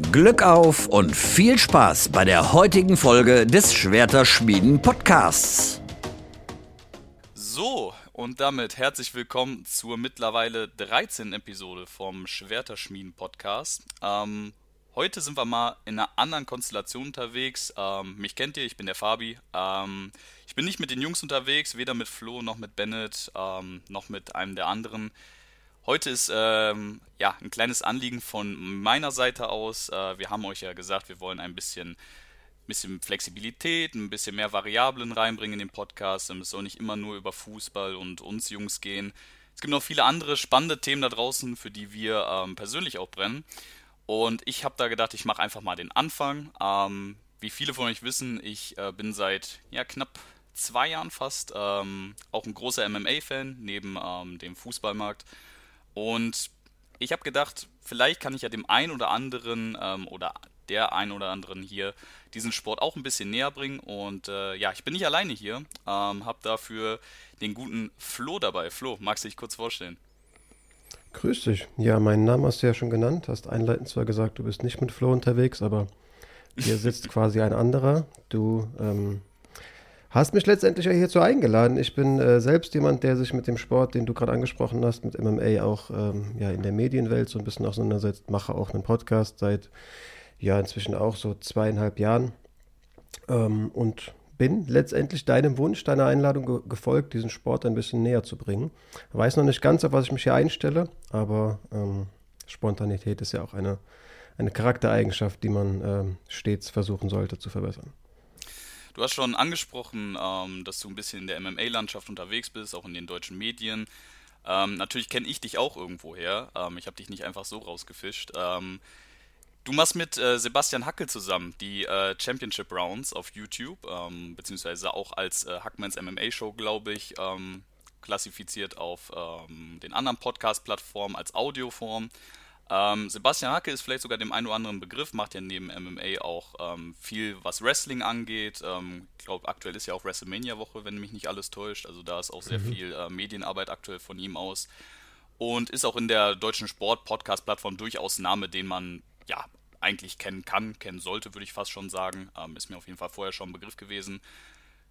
Glück auf und viel Spaß bei der heutigen Folge des Schwerterschmieden Podcasts. So, und damit herzlich willkommen zur mittlerweile 13. Episode vom Schwerterschmieden Podcast. Ähm, heute sind wir mal in einer anderen Konstellation unterwegs. Ähm, mich kennt ihr, ich bin der Fabi. Ähm, ich bin nicht mit den Jungs unterwegs, weder mit Flo noch mit Bennett, ähm, noch mit einem der anderen. Heute ist ähm, ja ein kleines Anliegen von meiner Seite aus. Äh, wir haben euch ja gesagt, wir wollen ein bisschen, bisschen Flexibilität, ein bisschen mehr Variablen reinbringen in den Podcast. Es soll nicht immer nur über Fußball und uns Jungs gehen. Es gibt noch viele andere spannende Themen da draußen, für die wir ähm, persönlich auch brennen. Und ich habe da gedacht, ich mache einfach mal den Anfang. Ähm, wie viele von euch wissen, ich äh, bin seit ja, knapp zwei Jahren fast ähm, auch ein großer MMA-Fan neben ähm, dem Fußballmarkt. Und ich habe gedacht, vielleicht kann ich ja dem einen oder anderen ähm, oder der einen oder anderen hier diesen Sport auch ein bisschen näher bringen. Und äh, ja, ich bin nicht alleine hier, ähm, habe dafür den guten Flo dabei. Flo, magst du dich kurz vorstellen? Grüß dich. Ja, meinen Namen hast du ja schon genannt. Hast einleitend zwar gesagt, du bist nicht mit Flo unterwegs, aber hier sitzt quasi ein anderer. Du ähm, hast mich letztendlich ja hierzu eingeladen. Ich bin äh, selbst jemand, der sich mit dem Sport, den du gerade angesprochen hast, mit MMA auch ähm, ja, in der Medienwelt so ein bisschen auseinandersetzt. Mache auch einen Podcast seit ja inzwischen auch so zweieinhalb Jahren ähm, und bin letztendlich deinem Wunsch, deiner Einladung ge gefolgt, diesen Sport ein bisschen näher zu bringen. Weiß noch nicht ganz, auf was ich mich hier einstelle, aber ähm, Spontanität ist ja auch eine, eine Charaktereigenschaft, die man ähm, stets versuchen sollte zu verbessern. Du hast schon angesprochen, ähm, dass du ein bisschen in der MMA-Landschaft unterwegs bist, auch in den deutschen Medien. Ähm, natürlich kenne ich dich auch irgendwo her. Ähm, ich habe dich nicht einfach so rausgefischt. Ähm, du machst mit äh, Sebastian Hackel zusammen die äh, Championship Rounds auf YouTube, ähm, beziehungsweise auch als äh, Hackmans MMA-Show, glaube ich, ähm, klassifiziert auf den anderen Podcast-Plattformen als Audioform. Ähm, Sebastian Hacke ist vielleicht sogar dem einen oder anderen Begriff, macht ja neben MMA auch ähm, viel, was Wrestling angeht. Ähm, ich glaube, aktuell ist ja auch WrestleMania-Woche, wenn mich nicht alles täuscht. Also da ist auch sehr mhm. viel äh, Medienarbeit aktuell von ihm aus. Und ist auch in der deutschen Sport-Podcast-Plattform durchaus Name, den man ja eigentlich kennen kann, kennen sollte, würde ich fast schon sagen. Ähm, ist mir auf jeden Fall vorher schon ein Begriff gewesen.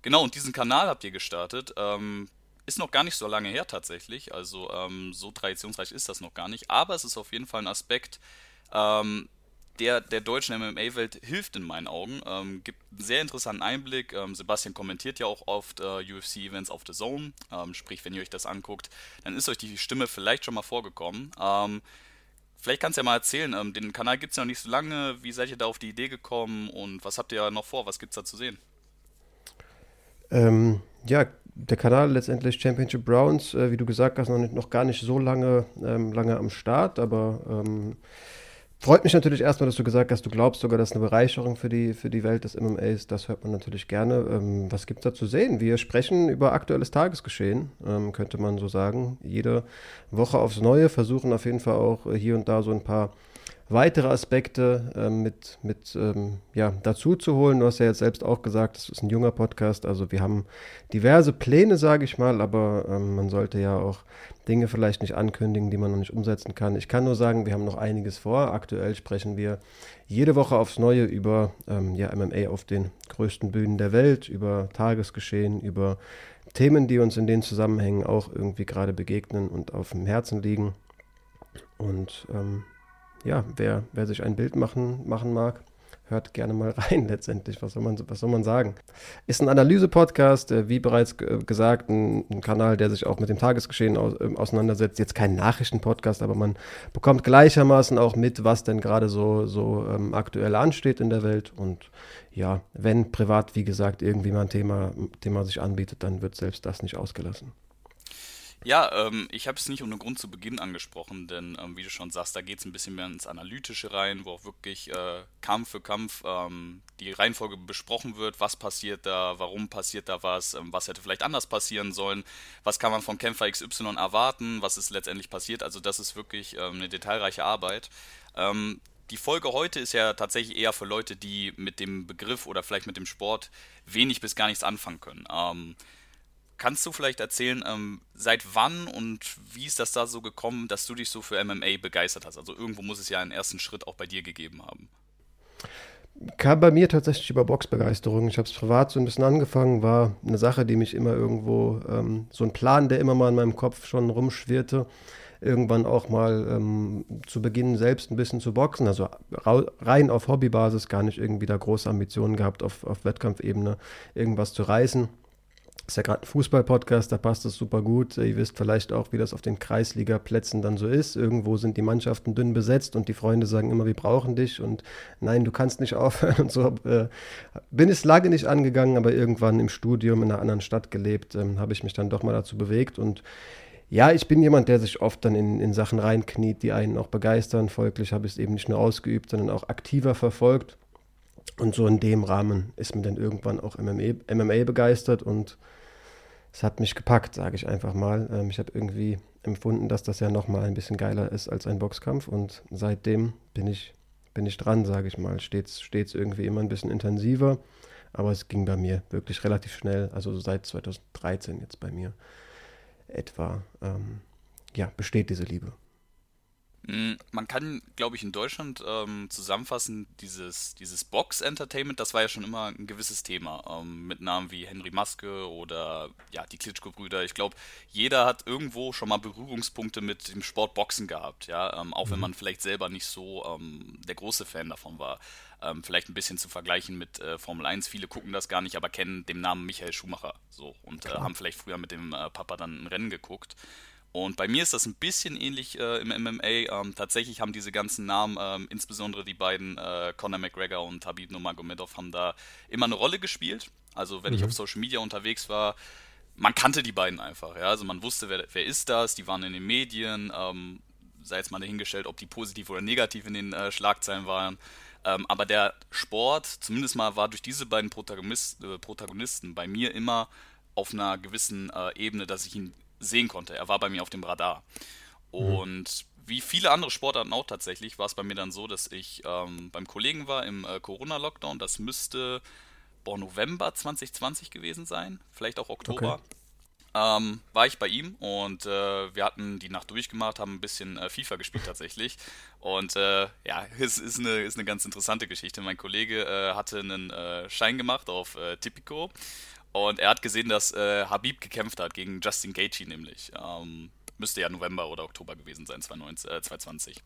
Genau, und diesen Kanal habt ihr gestartet. Ähm, ist noch gar nicht so lange her tatsächlich, also ähm, so traditionsreich ist das noch gar nicht, aber es ist auf jeden Fall ein Aspekt, ähm, der der deutschen MMA-Welt hilft in meinen Augen, ähm, gibt einen sehr interessanten Einblick. Ähm, Sebastian kommentiert ja auch oft äh, UFC-Events auf The Zone, ähm, sprich, wenn ihr euch das anguckt, dann ist euch die Stimme vielleicht schon mal vorgekommen. Ähm, vielleicht kannst du ja mal erzählen, den Kanal gibt es ja noch nicht so lange, wie seid ihr da auf die Idee gekommen und was habt ihr noch vor, was gibt es da zu sehen? ja, der Kanal letztendlich Championship Browns, äh, wie du gesagt hast, noch, nicht, noch gar nicht so lange, ähm, lange am Start, aber ähm, freut mich natürlich erstmal, dass du gesagt hast, du glaubst sogar, dass eine Bereicherung für die, für die Welt des MMA ist. Das hört man natürlich gerne. Ähm, was gibt es da zu sehen? Wir sprechen über aktuelles Tagesgeschehen, ähm, könnte man so sagen. Jede Woche aufs Neue versuchen auf jeden Fall auch hier und da so ein paar weitere Aspekte äh, mit, mit ähm, ja, dazu zu holen. Du hast ja jetzt selbst auch gesagt, es ist ein junger Podcast, also wir haben diverse Pläne, sage ich mal, aber ähm, man sollte ja auch Dinge vielleicht nicht ankündigen, die man noch nicht umsetzen kann. Ich kann nur sagen, wir haben noch einiges vor. Aktuell sprechen wir jede Woche aufs Neue über ähm, ja, MMA auf den größten Bühnen der Welt, über Tagesgeschehen, über Themen, die uns in den Zusammenhängen auch irgendwie gerade begegnen und auf dem Herzen liegen. Und ähm, ja, wer, wer sich ein Bild machen, machen mag, hört gerne mal rein letztendlich. Was soll man, was soll man sagen? Ist ein Analyse-Podcast, äh, wie bereits gesagt, ein, ein, Kanal, der sich auch mit dem Tagesgeschehen aus, äh, auseinandersetzt. Jetzt kein Nachrichten-Podcast, aber man bekommt gleichermaßen auch mit, was denn gerade so, so ähm, aktuell ansteht in der Welt. Und ja, wenn privat, wie gesagt, irgendwie mal ein Thema, Thema sich anbietet, dann wird selbst das nicht ausgelassen. Ja, ähm, ich habe es nicht ohne Grund zu Beginn angesprochen, denn ähm, wie du schon sagst, da geht es ein bisschen mehr ins Analytische rein, wo auch wirklich äh, Kampf für Kampf ähm, die Reihenfolge besprochen wird, was passiert da, warum passiert da was, ähm, was hätte vielleicht anders passieren sollen, was kann man vom Kämpfer XY erwarten, was ist letztendlich passiert. Also das ist wirklich ähm, eine detailreiche Arbeit. Ähm, die Folge heute ist ja tatsächlich eher für Leute, die mit dem Begriff oder vielleicht mit dem Sport wenig bis gar nichts anfangen können. Kannst du vielleicht erzählen, ähm, seit wann und wie ist das da so gekommen, dass du dich so für MMA begeistert hast? Also irgendwo muss es ja einen ersten Schritt auch bei dir gegeben haben. kam bei mir tatsächlich über Boxbegeisterung. Ich habe es privat so ein bisschen angefangen, war eine Sache, die mich immer irgendwo, ähm, so ein Plan, der immer mal in meinem Kopf schon rumschwirrte, irgendwann auch mal ähm, zu Beginn selbst ein bisschen zu boxen, also rein auf Hobbybasis, gar nicht irgendwie da große Ambitionen gehabt, auf, auf Wettkampfebene irgendwas zu reißen ist ja gerade ein Fußball-Podcast, da passt es super gut. Ihr wisst vielleicht auch, wie das auf den Kreisliga-Plätzen dann so ist. Irgendwo sind die Mannschaften dünn besetzt und die Freunde sagen immer, wir brauchen dich und nein, du kannst nicht aufhören und so. Äh, bin es lange nicht angegangen, aber irgendwann im Studium in einer anderen Stadt gelebt, ähm, habe ich mich dann doch mal dazu bewegt und ja, ich bin jemand, der sich oft dann in, in Sachen reinkniet, die einen auch begeistern. Folglich habe ich es eben nicht nur ausgeübt, sondern auch aktiver verfolgt. Und so in dem Rahmen ist mir dann irgendwann auch MMA, MMA begeistert und es hat mich gepackt, sage ich einfach mal. Ähm, ich habe irgendwie empfunden, dass das ja nochmal ein bisschen geiler ist als ein Boxkampf und seitdem bin ich, bin ich dran, sage ich mal. Stets, stets irgendwie immer ein bisschen intensiver, aber es ging bei mir wirklich relativ schnell, also seit 2013 jetzt bei mir etwa, ähm, ja, besteht diese Liebe. Hm, man kann, glaube ich, in Deutschland ähm, zusammenfassen, dieses, dieses Box-Entertainment, das war ja schon immer ein gewisses Thema. Ähm, mit Namen wie Henry Maske oder ja, die Klitschko-Brüder. Ich glaube, jeder hat irgendwo schon mal Berührungspunkte mit dem Sport Boxen gehabt, ja. Ähm, auch mhm. wenn man vielleicht selber nicht so ähm, der große Fan davon war. Ähm, vielleicht ein bisschen zu vergleichen mit äh, Formel 1. Viele gucken das gar nicht, aber kennen den Namen Michael Schumacher so und äh, haben vielleicht früher mit dem äh, Papa dann ein Rennen geguckt. Und bei mir ist das ein bisschen ähnlich äh, im MMA. Ähm, tatsächlich haben diese ganzen Namen, ähm, insbesondere die beiden, äh, Conor McGregor und Habib Nurmagomedov, haben da immer eine Rolle gespielt. Also wenn mhm. ich auf Social Media unterwegs war, man kannte die beiden einfach. Ja? Also man wusste, wer, wer ist das, die waren in den Medien, ähm, sei jetzt mal dahingestellt, ob die positiv oder negativ in den äh, Schlagzeilen waren. Ähm, aber der Sport, zumindest mal, war durch diese beiden Protagonist, äh, Protagonisten bei mir immer auf einer gewissen äh, Ebene, dass ich ihn sehen konnte. Er war bei mir auf dem Radar. Mhm. Und wie viele andere Sportarten auch tatsächlich, war es bei mir dann so, dass ich ähm, beim Kollegen war im äh, Corona-Lockdown. Das müsste boah, November 2020 gewesen sein, vielleicht auch Oktober. Okay. Ähm, war ich bei ihm und äh, wir hatten die Nacht durchgemacht, haben ein bisschen äh, FIFA gespielt tatsächlich. Und äh, ja, es ist eine, ist eine ganz interessante Geschichte. Mein Kollege äh, hatte einen äh, Schein gemacht auf äh, Tipico und er hat gesehen, dass äh, Habib gekämpft hat gegen Justin Gaethje nämlich. Ähm, müsste ja November oder Oktober gewesen sein, 2019, äh, 2020.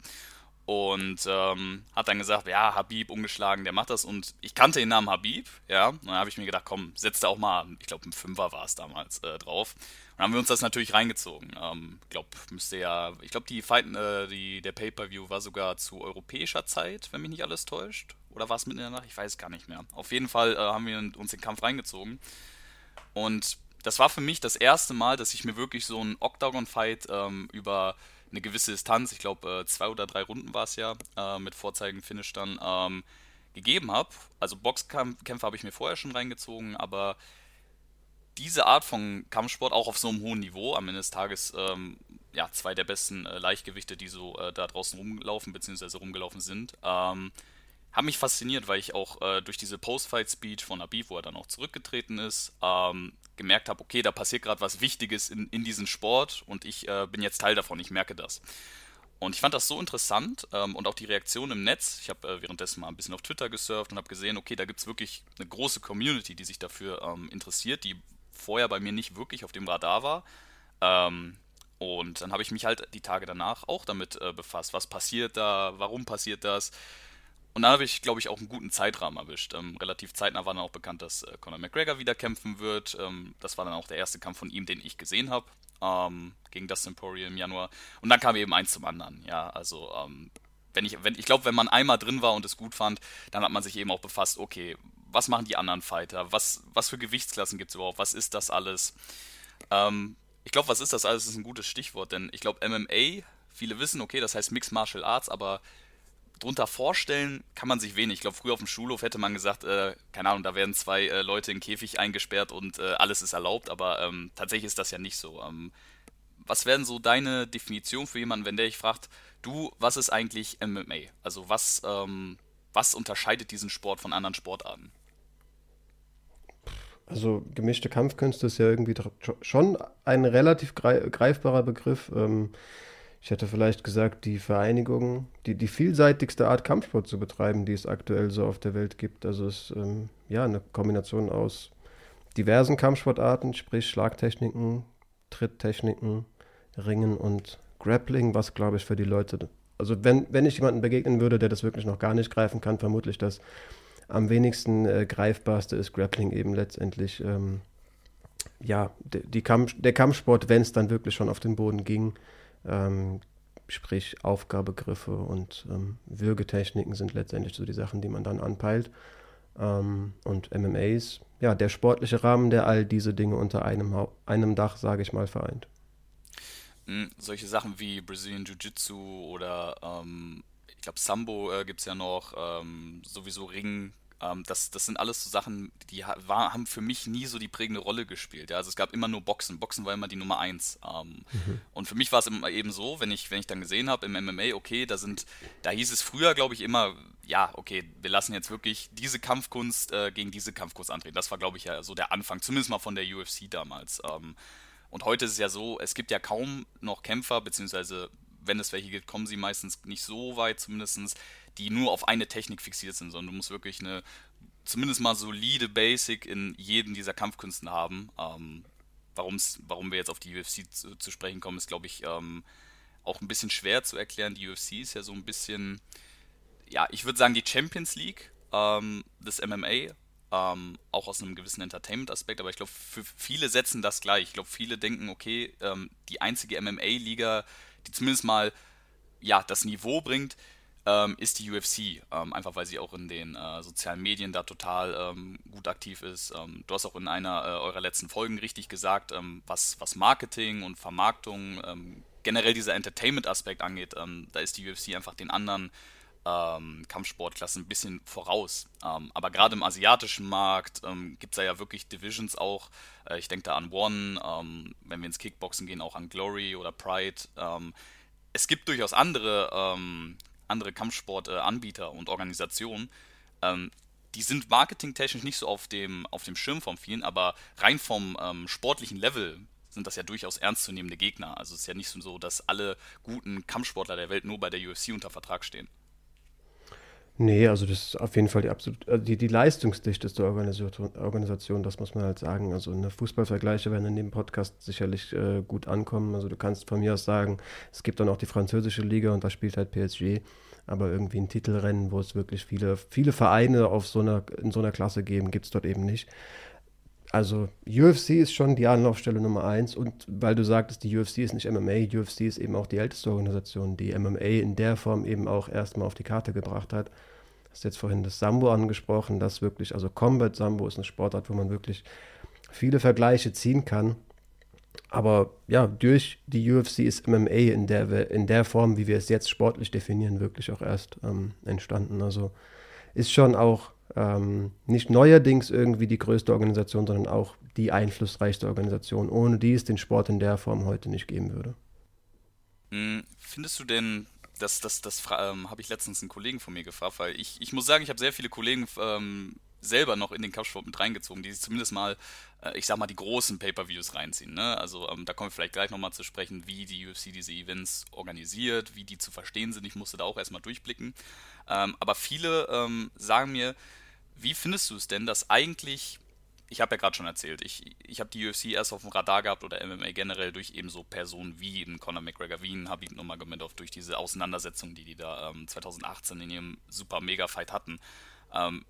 Und ähm, hat dann gesagt, ja, Habib ungeschlagen, der macht das. Und ich kannte den Namen Habib, ja. Und dann habe ich mir gedacht, komm, setz da auch mal, ich glaube, ein Fünfer war es damals äh, drauf. Und dann haben wir uns das natürlich reingezogen. Ähm, ich glaube, müsste ja, ich glaube, die Fight, äh, die, der Pay-Per-View war sogar zu europäischer Zeit, wenn mich nicht alles täuscht. Oder war es mitten in der Nacht? Ich weiß gar nicht mehr. Auf jeden Fall äh, haben wir uns den Kampf reingezogen. Und das war für mich das erste Mal, dass ich mir wirklich so einen Octagon-Fight ähm, über eine gewisse Distanz, ich glaube äh, zwei oder drei Runden war es ja, äh, mit Vorzeigen-Finish dann, ähm, gegeben habe. Also Boxkämpfe habe ich mir vorher schon reingezogen, aber diese Art von Kampfsport auch auf so einem hohen Niveau, am Ende des Tages ähm, ja, zwei der besten äh, Leichtgewichte, die so äh, da draußen rumlaufen bzw. rumgelaufen sind, ähm, hat mich fasziniert, weil ich auch äh, durch diese Post-Fight-Speech von Abib, wo er dann auch zurückgetreten ist, ähm, gemerkt habe, okay, da passiert gerade was Wichtiges in, in diesem Sport und ich äh, bin jetzt Teil davon, ich merke das. Und ich fand das so interessant ähm, und auch die Reaktion im Netz. Ich habe äh, währenddessen mal ein bisschen auf Twitter gesurft und habe gesehen, okay, da gibt es wirklich eine große Community, die sich dafür ähm, interessiert, die vorher bei mir nicht wirklich auf dem Radar war. Ähm, und dann habe ich mich halt die Tage danach auch damit äh, befasst. Was passiert da? Warum passiert das? Und dann habe ich, glaube ich, auch einen guten Zeitrahmen erwischt. Ähm, relativ zeitnah war dann auch bekannt, dass äh, Conor McGregor wieder kämpfen wird. Ähm, das war dann auch der erste Kampf von ihm, den ich gesehen habe, ähm, gegen Dustin Poirier im Januar. Und dann kam eben eins zum anderen. Ja, also ähm, wenn ich, wenn, ich glaube, wenn man einmal drin war und es gut fand, dann hat man sich eben auch befasst, okay, was machen die anderen Fighter? Was, was für Gewichtsklassen gibt es überhaupt? Was ist das alles? Ähm, ich glaube, was ist das alles, ist ein gutes Stichwort, denn ich glaube, MMA, viele wissen, okay, das heißt Mixed Martial Arts, aber drunter vorstellen kann man sich wenig. Ich glaube, früher auf dem Schulhof hätte man gesagt, äh, keine Ahnung, da werden zwei äh, Leute in Käfig eingesperrt und äh, alles ist erlaubt, aber ähm, tatsächlich ist das ja nicht so. Ähm, was wären so deine Definitionen für jemanden, wenn der dich fragt, du, was ist eigentlich MMA? Also was, ähm, was unterscheidet diesen Sport von anderen Sportarten? Also gemischte Kampfkünste ist ja irgendwie schon ein relativ greifbarer Begriff. Ähm, Ich hätte vielleicht gesagt, die Vereinigung, die, die vielseitigste Art Kampfsport zu betreiben, die es aktuell so auf der Welt gibt. Also es ist ähm, ja eine Kombination aus diversen Kampfsportarten, sprich Schlagtechniken, Tritttechniken, Ringen und Grappling, was glaube ich für die Leute, also wenn, wenn ich jemanden begegnen würde, der das wirklich noch gar nicht greifen kann, vermutlich das am wenigsten äh, greifbarste ist Grappling eben letztendlich. Ähm, ja, die Kampf, der Kampfsport, wenn es dann wirklich schon auf den Boden ging, ähm, sprich Aufgabegriffe und ähm, Würgetechniken sind letztendlich so die Sachen, die man dann anpeilt. Ähm, und MMAs, ja, der sportliche Rahmen, der all diese Dinge unter einem, einem Dach, sage ich mal, vereint. Mhm, solche Sachen wie Brazilian Jiu-Jitsu oder ähm, ich glaube Sambo äh, gibt es ja noch, ähm, sowieso Ring, ähm, das, das sind alles so Sachen, die war, haben für mich nie so die prägende Rolle gespielt. Ja? Also es gab immer nur Boxen. Boxen war immer die Nummer eins. Ähm, mhm. Und für mich war es eben so, wenn ich, wenn ich dann gesehen habe im MMA, okay, da sind, da hieß es früher, glaube ich, immer, ja, okay, wir lassen jetzt wirklich diese Kampfkunst äh, gegen diese Kampfkunst antreten. Das war, glaube ich, ja so der Anfang, zumindest mal von der UFC damals. Ähm, und heute ist es ja so, es gibt ja kaum noch Kämpfer, beziehungsweise wenn es welche gibt, kommen sie meistens nicht so weit, zumindest, die nur auf eine Technik fixiert sind, sondern du musst wirklich eine zumindest mal solide Basic in jedem dieser Kampfkünsten haben. Ähm, warum wir jetzt auf die UFC zu, zu sprechen kommen, ist, glaube ich, ähm, auch ein bisschen schwer zu erklären. Die UFC ist ja so ein bisschen, ja, ich würde sagen, die Champions League ähm, des MMA. Ähm, auch aus einem gewissen Entertainment-Aspekt, aber ich glaube, für viele setzen das gleich. Ich glaube, viele denken, okay, ähm, die einzige MMA-Liga, die zumindest mal ja, das Niveau bringt, ähm, ist die UFC. Ähm, einfach weil sie auch in den äh, sozialen Medien da total ähm, gut aktiv ist. Ähm, du hast auch in einer äh, eurer letzten Folgen richtig gesagt, ähm, was, was Marketing und Vermarktung, ähm, generell dieser Entertainment-Aspekt angeht, da ist die UFC einfach den anderen Kampfsportklassen ein bisschen voraus. aber gerade im asiatischen Markt gibt es da ja wirklich Divisions auch. Äh, ich denke da an One, wenn wir ins Kickboxen gehen, auch an Glory oder Pride es gibt durchaus andere ähm, andere Kampfsportanbieter und Organisationen, ähm, die sind marketingtechnisch nicht so auf dem, auf dem Schirm von vielen, aber rein vom ähm, sportlichen Level sind das ja durchaus ernstzunehmende Gegner. Also es ist ja nicht so, dass alle guten Kampfsportler der Welt nur bei der UFC unter Vertrag stehen. Nee, also das ist auf jeden Fall die absolut, äh, die, die leistungsdichteste Organisation, Organisation, das muss man halt sagen. Also eine Fußballvergleiche werden in dem Podcast sicherlich äh, gut ankommen. Also du kannst von mir aus sagen, es gibt dann auch die französische Liga und da spielt halt PSG. Aber irgendwie ein Titelrennen, wo es wirklich viele, viele Vereine auf so einer, in so einer Klasse geben, gibt es dort eben nicht. Also UFC ist schon die Anlaufstelle Nummer eins und weil du sagtest, die UFC ist nicht MMA, UFC ist eben auch die älteste Organisation, die MMA in der Form eben auch erstmal auf die Karte gebracht hat. Du hast jetzt vorhin das Sambo angesprochen, das wirklich, also Combat Sambo ist eine Sportart, wo man wirklich viele Vergleiche ziehen kann. Aber ja, durch die UFC ist MMA in der, in der Form, wie wir es jetzt sportlich definieren, wirklich auch erst ähm, entstanden. Also ist schon auch ähm, nicht neuerdings irgendwie die größte Organisation, sondern auch die einflussreichste Organisation, ohne die es den Sport in der Form heute nicht geben würde. Hm, findest du denn, das, das, das ähm, habe ich letztens einen Kollegen von mir gefragt, weil ich, ich muss sagen, ich habe sehr viele Kollegen ähm, selber noch in den Kampfsport mit reingezogen, die sich zumindest mal, äh, ich sag mal, die großen Pay-Per-Views reinziehen. Ne? Also ähm, da kommen wir vielleicht gleich nochmal zu sprechen, wie die UFC diese Events organisiert, wie die zu verstehen sind. Ich musste da auch erstmal durchblicken. Ähm, aber viele ähm, sagen mir, wie findest du es denn, dass eigentlich, ich habe ja gerade schon erzählt, ich, ich habe die UFC erst auf dem Radar gehabt oder MMA generell durch eben so Personen wie in Conor McGregor, wie in Habib Nurmagomedov, durch diese Auseinandersetzung, die die da ähm, 2018 in ihrem super Mega-Fight hatten. Ähm,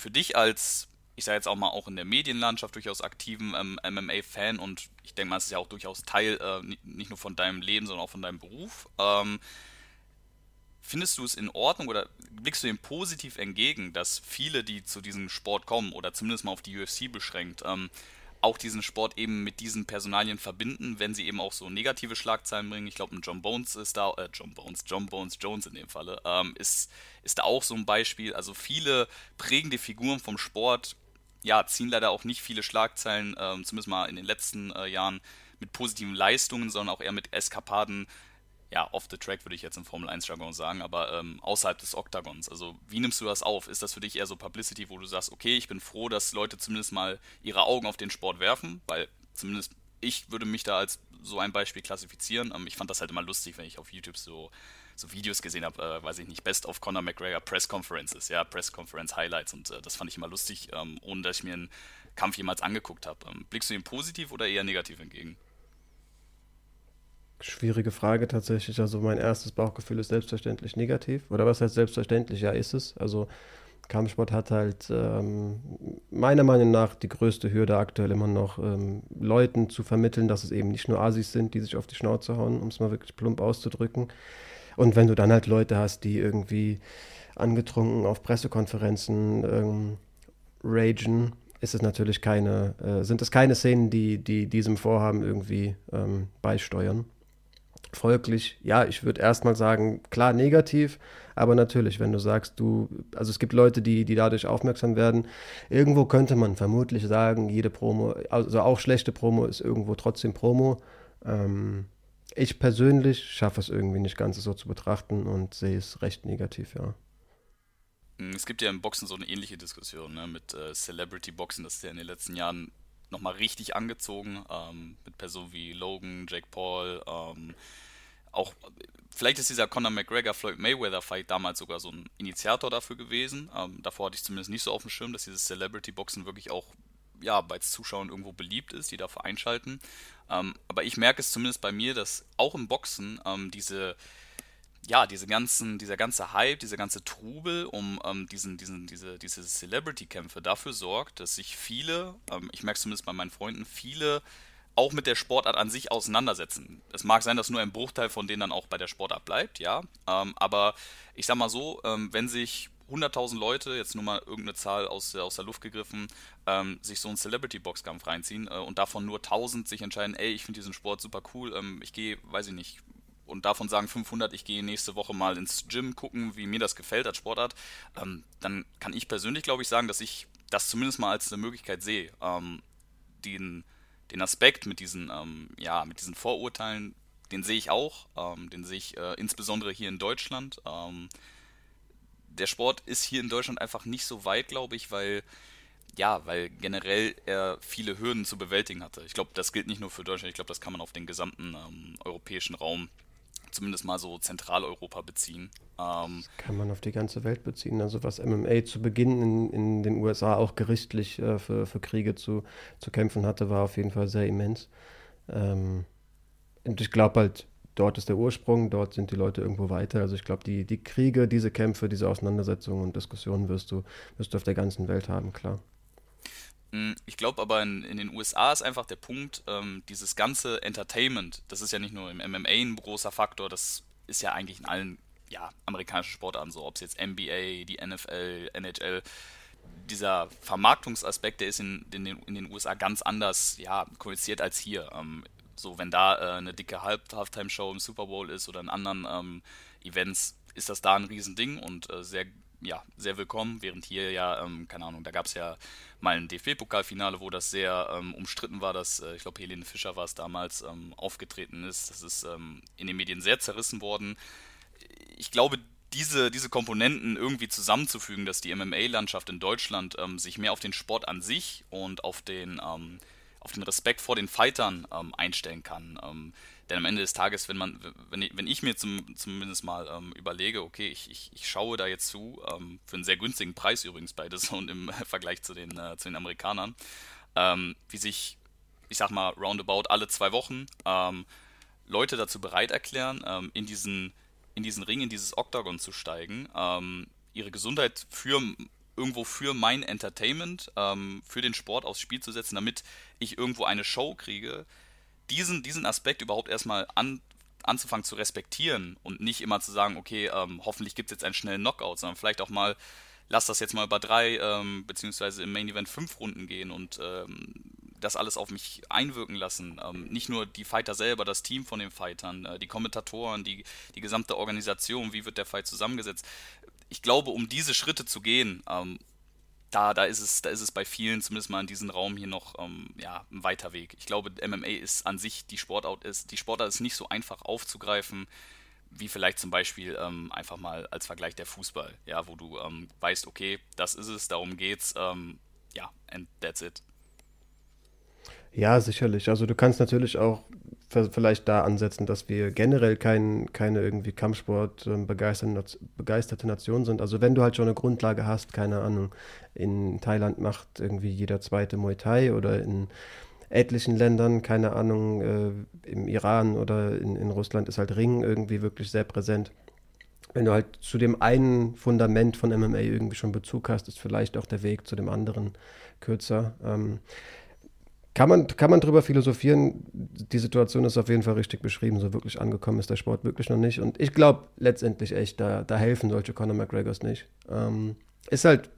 für dich als, ich sage jetzt auch mal auch in der Medienlandschaft durchaus aktiven ähm, MMA-Fan und ich denke mal, es ist ja auch durchaus Teil äh, nicht nur von deinem Leben, sondern auch von deinem Beruf. Ähm, Findest du es in Ordnung oder blickst du dem positiv entgegen, dass viele, die zu diesem Sport kommen oder zumindest mal auf die UFC beschränkt, ähm, auch diesen Sport eben mit diesen Personalien verbinden, wenn sie eben auch so negative Schlagzeilen bringen. Ich glaube, ein John Bones ist da, äh, John Bones, John Bones Jones in dem Falle, ähm, ist, ist da auch so ein Beispiel. Also viele prägende Figuren vom Sport, ja, ziehen leider auch nicht viele Schlagzeilen, ähm, zumindest mal in den letzten äh, Jahren, mit positiven Leistungen, sondern auch eher mit Eskapaden, ja, off the track würde ich jetzt im Formel 1 Jargon sagen, aber ähm, außerhalb des Oktagons. Also wie nimmst du das auf? Ist das für dich eher so Publicity, wo du sagst, okay, ich bin froh, dass Leute zumindest mal ihre Augen auf den Sport werfen, weil zumindest ich würde mich da als so ein Beispiel klassifizieren. Ähm, ich fand das halt immer lustig, wenn ich auf YouTube so, so Videos gesehen habe, äh, weiß ich nicht, Best of Conor McGregor Press Conferences, ja, Press Conference Highlights und äh, das fand ich immer lustig, ähm, ohne dass ich mir einen Kampf jemals angeguckt habe. Ähm, blickst du ihm positiv oder eher negativ entgegen? Schwierige Frage tatsächlich. Also mein erstes Bauchgefühl ist selbstverständlich negativ. Oder was heißt selbstverständlich? Ja, ist es. Also Kampfsport hat halt ähm, meiner Meinung nach die größte Hürde aktuell immer noch, ähm, Leuten zu vermitteln, dass es eben nicht nur Asis sind, die sich auf die Schnauze hauen, um es mal wirklich plump auszudrücken. Und wenn du dann halt Leute hast, die irgendwie angetrunken auf Pressekonferenzen ähm, ragen, ist es natürlich keine, äh, sind es keine Szenen, die, die diesem Vorhaben irgendwie ähm, beisteuern. Folglich, ja, ich würde erstmal sagen, klar negativ, aber natürlich, wenn du sagst, du, also es gibt Leute, die, die dadurch aufmerksam werden, irgendwo könnte man vermutlich sagen, jede Promo, also auch schlechte Promo ist irgendwo trotzdem Promo. Ähm, ich persönlich schaffe es irgendwie nicht ganz so zu betrachten und sehe es recht negativ, ja. Es gibt ja im Boxen so eine ähnliche Diskussion ne, mit äh, Celebrity Boxen, das ist ja in den letzten Jahren nochmal richtig angezogen, ähm, mit Personen wie Logan, Jake Paul, ähm, auch, vielleicht ist dieser Conor McGregor-Floyd Mayweather-Fight damals sogar so ein Initiator dafür gewesen. Ähm, davor hatte ich zumindest nicht so auf dem Schirm, dass dieses Celebrity-Boxen wirklich auch ja, bei Zuschauern irgendwo beliebt ist, die dafür einschalten. Ähm, aber ich merke es zumindest bei mir, dass auch im Boxen ähm, diese ja, diese ganzen, dieser ganze Hype, dieser ganze Trubel um ähm, diesen, diesen, diese, diese Celebrity-Kämpfe dafür sorgt, dass sich viele, ähm, ich merke es zumindest bei meinen Freunden, viele auch mit der Sportart an sich auseinandersetzen. Es mag sein, dass nur ein Bruchteil von denen dann auch bei der Sportart bleibt, ja. Ähm, aber ich sag mal so, ähm, wenn sich 100.000 Leute, jetzt nur mal irgendeine Zahl aus, aus der Luft gegriffen, ähm, sich so einen Celebrity-Boxkampf reinziehen äh, und davon nur 1000 sich entscheiden, ey, ich finde diesen Sport super cool, ähm, ich gehe, weiß ich nicht, und davon sagen 500, ich gehe nächste Woche mal ins Gym gucken, wie mir das gefällt als Sportart, ähm, dann kann ich persönlich, glaube ich, sagen, dass ich das zumindest mal als eine Möglichkeit sehe, ähm, den, den Aspekt mit diesen, ähm, ja, mit diesen Vorurteilen, den sehe ich auch, ähm, den sehe ich äh, insbesondere hier in Deutschland. Ähm, der Sport ist hier in Deutschland einfach nicht so weit, glaube ich, weil ja, weil generell er viele Hürden zu bewältigen hatte. Ich glaube, das gilt nicht nur für Deutschland, ich glaube, das kann man auf den gesamten ähm, europäischen Raum zumindest mal so Zentraleuropa beziehen. Ähm, kann man auf die ganze Welt beziehen. Also was MMA zu Beginn in, in den USA auch gerichtlich äh, für, für Kriege zu, zu kämpfen hatte, war auf jeden Fall sehr immens. Ähm, und ich glaube halt, dort ist der Ursprung, dort sind die Leute irgendwo weiter. Also ich glaube, die, die Kriege, diese Kämpfe, diese Auseinandersetzungen und Diskussionen wirst du, wirst du auf der ganzen Welt haben, klar. Mm, ich glaube aber in, in, den USA ist einfach der Punkt, ähm, dieses ganze Entertainment, das ist ja nicht nur im MMA ein großer Faktor, das ist ja eigentlich in allen ja, amerikanischen Sportarten so, ob es jetzt NBA, die NFL, NHL, dieser Vermarktungsaspekt, der ist in, in, den, in den USA ganz anders ja, kommuniziert als hier. Ähm, so, wenn da äh, eine dicke Halftime-Show im Super Bowl ist oder in anderen ähm, Events, ist das da ein Riesending und äh, sehr ja, sehr willkommen, während hier ja, ähm, keine Ahnung, da gab es ja mal ein DFB-Pokalfinale, wo das sehr ähm, umstritten war, dass, äh, ich glaube, Helene Fischer war es damals, ähm, aufgetreten ist. Das ist ähm, in den Medien sehr zerrissen worden. Ich glaube, diese, diese Komponenten irgendwie zusammenzufügen, dass die MMA-Landschaft in Deutschland ähm, sich mehr auf den Sport an sich und auf den, ähm, auf den Respekt vor den Fightern einstellen kann denn am Ende des Tages, wenn man, wenn ich, wenn ich mir zum, zumindest mal ähm, überlege, okay, ich, ich, ich schaue da jetzt zu, ähm, für einen sehr günstigen Preis übrigens bei Zone im Vergleich zu den, äh, zu den Amerikanern, ähm, wie sich, ich sag mal, roundabout alle zwei Wochen ähm, Leute dazu bereit erklären, ähm, in diesen, in diesen Ring, in dieses Octagon zu steigen, ähm, ihre Gesundheit für irgendwo für mein Entertainment, für den Sport aufs Spiel zu setzen, damit ich irgendwo eine Show kriege, diesen, diesen Aspekt überhaupt erstmal an, anzufangen zu respektieren und nicht immer zu sagen, okay, ähm, hoffentlich gibt es jetzt einen schnellen Knockout, sondern vielleicht auch mal, lass das jetzt mal über drei, ähm, beziehungsweise im Main Event fünf Runden gehen und ähm, das alles auf mich einwirken lassen. Ähm, nicht nur die Fighter selber, das Team von den Fightern, äh, die Kommentatoren, die, die gesamte Organisation, wie wird der Fight zusammengesetzt. Ich glaube, um diese Schritte zu gehen, ähm, da, da, ist es, da ist es bei vielen, zumindest mal in diesem Raum hier noch ähm, ja, ein weiter Weg. Ich glaube, MMA ist an sich, die Sportart ist, die Sportart ist nicht so einfach aufzugreifen, wie vielleicht zum Beispiel ähm, einfach mal als Vergleich der Fußball, ja, wo du ähm, weißt, okay, das ist es, darum geht's, ähm, ja, and that's it. Ja, sicherlich. Also du kannst natürlich auch vielleicht da ansetzen, dass wir generell kein, keine irgendwie Kampfsport ähm, begeisterte, Nation sind. Also wenn du halt schon eine Grundlage hast, keine Ahnung, in Thailand macht irgendwie jeder zweite Muay Thai oder in etlichen Ländern, keine Ahnung, äh, im Iran oder in, in Russland ist halt Ring irgendwie wirklich sehr präsent. Wenn du halt zu dem einen Fundament von MMA irgendwie schon Bezug hast, ist vielleicht auch der Weg zu dem anderen kürzer. Ähm, kann man, kann man drüber philosophieren. Die Situation ist auf jeden Fall richtig beschrieben. So wirklich angekommen ist der Sport wirklich noch nicht. Und ich glaube letztendlich echt, da, da helfen solche Conor McGregors nicht. Ähm, ist halt,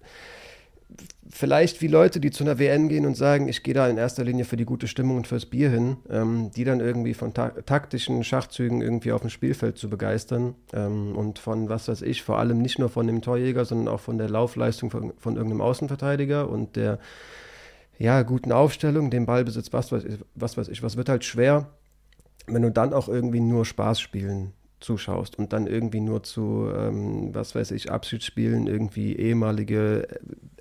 vielleicht wie Leute, die zu einer WN gehen und sagen, ich gehe da in erster Linie für die gute Stimmung und fürs Bier hin, ähm, die dann irgendwie von ta taktischen Schachzügen irgendwie auf dem Spielfeld zu begeistern ähm, und von, was weiß ich, vor allem nicht nur von dem Torjäger, sondern auch von der Laufleistung von, von irgendeinem Außenverteidiger und der ja, guten Aufstellung, dem Ballbesitz, was weiß ich, was weiß ich, was wird halt schwer, wenn du dann auch irgendwie nur Spaß spielen zuschaust und dann irgendwie nur zu, ähm, was weiß ich, Abschiedsspielen, irgendwie ehemalige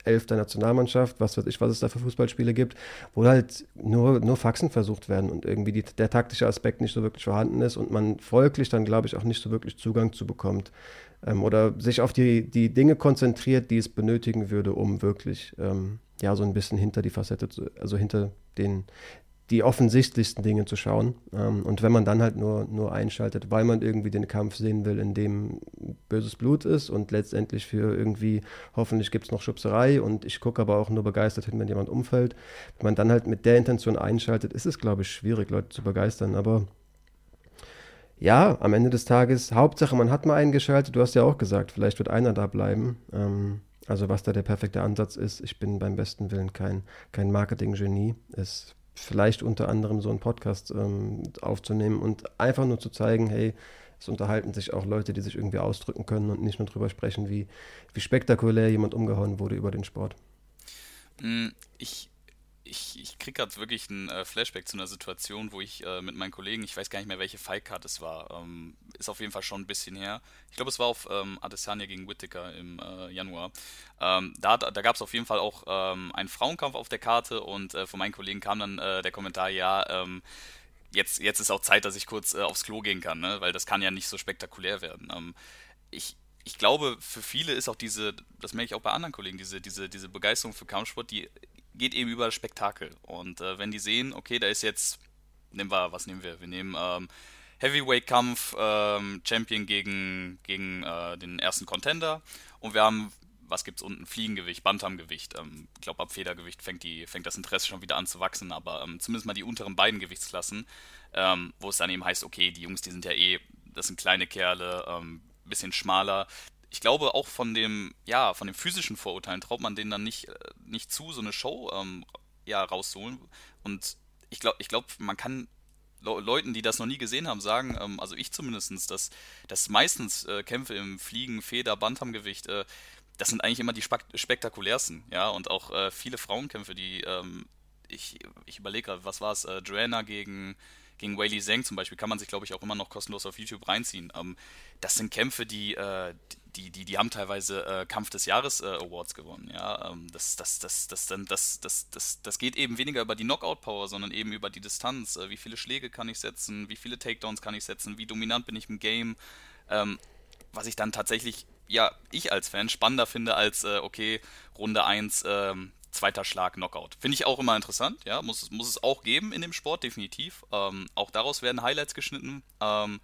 Elf der Nationalmannschaft, was weiß ich, was es da für Fußballspiele gibt, wo halt nur, nur Faxen versucht werden und irgendwie die, der taktische Aspekt nicht so wirklich vorhanden ist und man folglich dann, glaube ich, auch nicht so wirklich Zugang zu bekommt. Ähm, oder sich auf die, die Dinge konzentriert, die es benötigen würde, um wirklich ähm, ja so ein bisschen hinter die Facette, also hinter den die offensichtlichsten Dinge zu schauen. Ähm, und wenn man dann halt nur, nur einschaltet, weil man irgendwie den Kampf sehen will, in dem böses Blut ist und letztendlich für irgendwie, hoffentlich gibt es noch Schubserei und ich gucke aber auch nur begeistert hin, wenn jemand umfällt. Wenn man dann halt mit der Intention einschaltet, ist es, glaube ich, schwierig, Leute zu begeistern. Aber ja, am Ende des Tages, Hauptsache, man hat mal eingeschaltet. Du hast ja auch gesagt, vielleicht wird einer da bleiben. Ähm, also was da der perfekte Ansatz ist, ich bin beim besten Willen kein, kein Marketing-Genie. Es vielleicht unter anderem so einen Podcast ähm, aufzunehmen und einfach nur zu zeigen, hey, es unterhalten sich auch Leute, die sich irgendwie ausdrücken können und nicht nur darüber sprechen, wie, wie spektakulär jemand umgehauen wurde über den Sport. Mm, ich ich, ich kriege gerade wirklich ein äh, Flashback zu einer Situation, wo ich äh, mit meinen Kollegen, ich weiß gar nicht mehr, welche Fightcard es war, ähm, ist auf jeden Fall schon ein bisschen her. Ich glaube, es war auf ähm, Adesanya gegen Whittaker im äh, Januar. Ähm, da da gab es auf jeden Fall auch ähm, einen Frauenkampf auf der Karte und äh, von meinen Kollegen kam dann äh, der Kommentar, ja, ähm, jetzt, jetzt ist auch Zeit, dass ich kurz äh, aufs Klo gehen kann, ne? weil das kann ja nicht so spektakulär werden. Ähm, ich, ich glaube, für viele ist auch diese, das merke ich auch bei anderen Kollegen, diese, diese, diese Begeisterung für Kampfsport, die geht eben über das Spektakel. Und äh, wenn die sehen, okay, da ist jetzt, nehmen wir, was nehmen wir? Wir nehmen ähm, Heavyweight-Kampf, ähm, Champion gegen, gegen äh, den ersten Contender und wir haben, was gibt's unten? Fliegengewicht, Bantamgewicht. Ähm, ich glaube, ab Federgewicht fängt, die, fängt das Interesse schon wieder an zu wachsen, aber ähm, zumindest mal die unteren beiden Gewichtsklassen, ähm, wo es dann eben heißt, okay, die Jungs, die sind ja eh, das sind kleine Kerle, ähm, bisschen schmaler, ich glaube auch von dem, ja, von den physischen Vorurteilen traut man denen dann nicht, äh, nicht zu, so eine Show ähm, ja, rauszuholen. Und ich glaube, ich glaube, man kann Leuten, die das noch nie gesehen haben, sagen, ähm, also ich zumindest, dass, dass meistens äh, Kämpfe im Fliegen, Feder, Bantamgewicht, äh, das sind eigentlich immer die spektakulärsten, ja, und auch äh, viele Frauenkämpfe, die, ähm, ich, ich überlege gerade, was war es, äh, Joanna gegen, gegen Weili Zhang zum Beispiel, kann man sich, glaube ich, auch immer noch kostenlos auf YouTube reinziehen. Ähm, das sind Kämpfe, die, äh, die, die, die haben teilweise äh, Kampf des Jahres äh, Awards gewonnen. Ja? Ähm, das, das, das, das, das, das, das, das, das geht eben weniger über die Knockout-Power, sondern eben über die Distanz. Äh, wie viele Schläge kann ich setzen? Wie viele Takedowns kann ich setzen? Wie dominant bin ich im Game? Ähm, was ich dann tatsächlich, ja, ich als Fan spannender finde als, äh, okay, Runde 1, ähm, zweiter Schlag, Knockout. Finde ich auch immer interessant, ja, muss, muss es auch geben in dem Sport, definitiv. Ähm, auch daraus werden Highlights geschnitten. Ähm,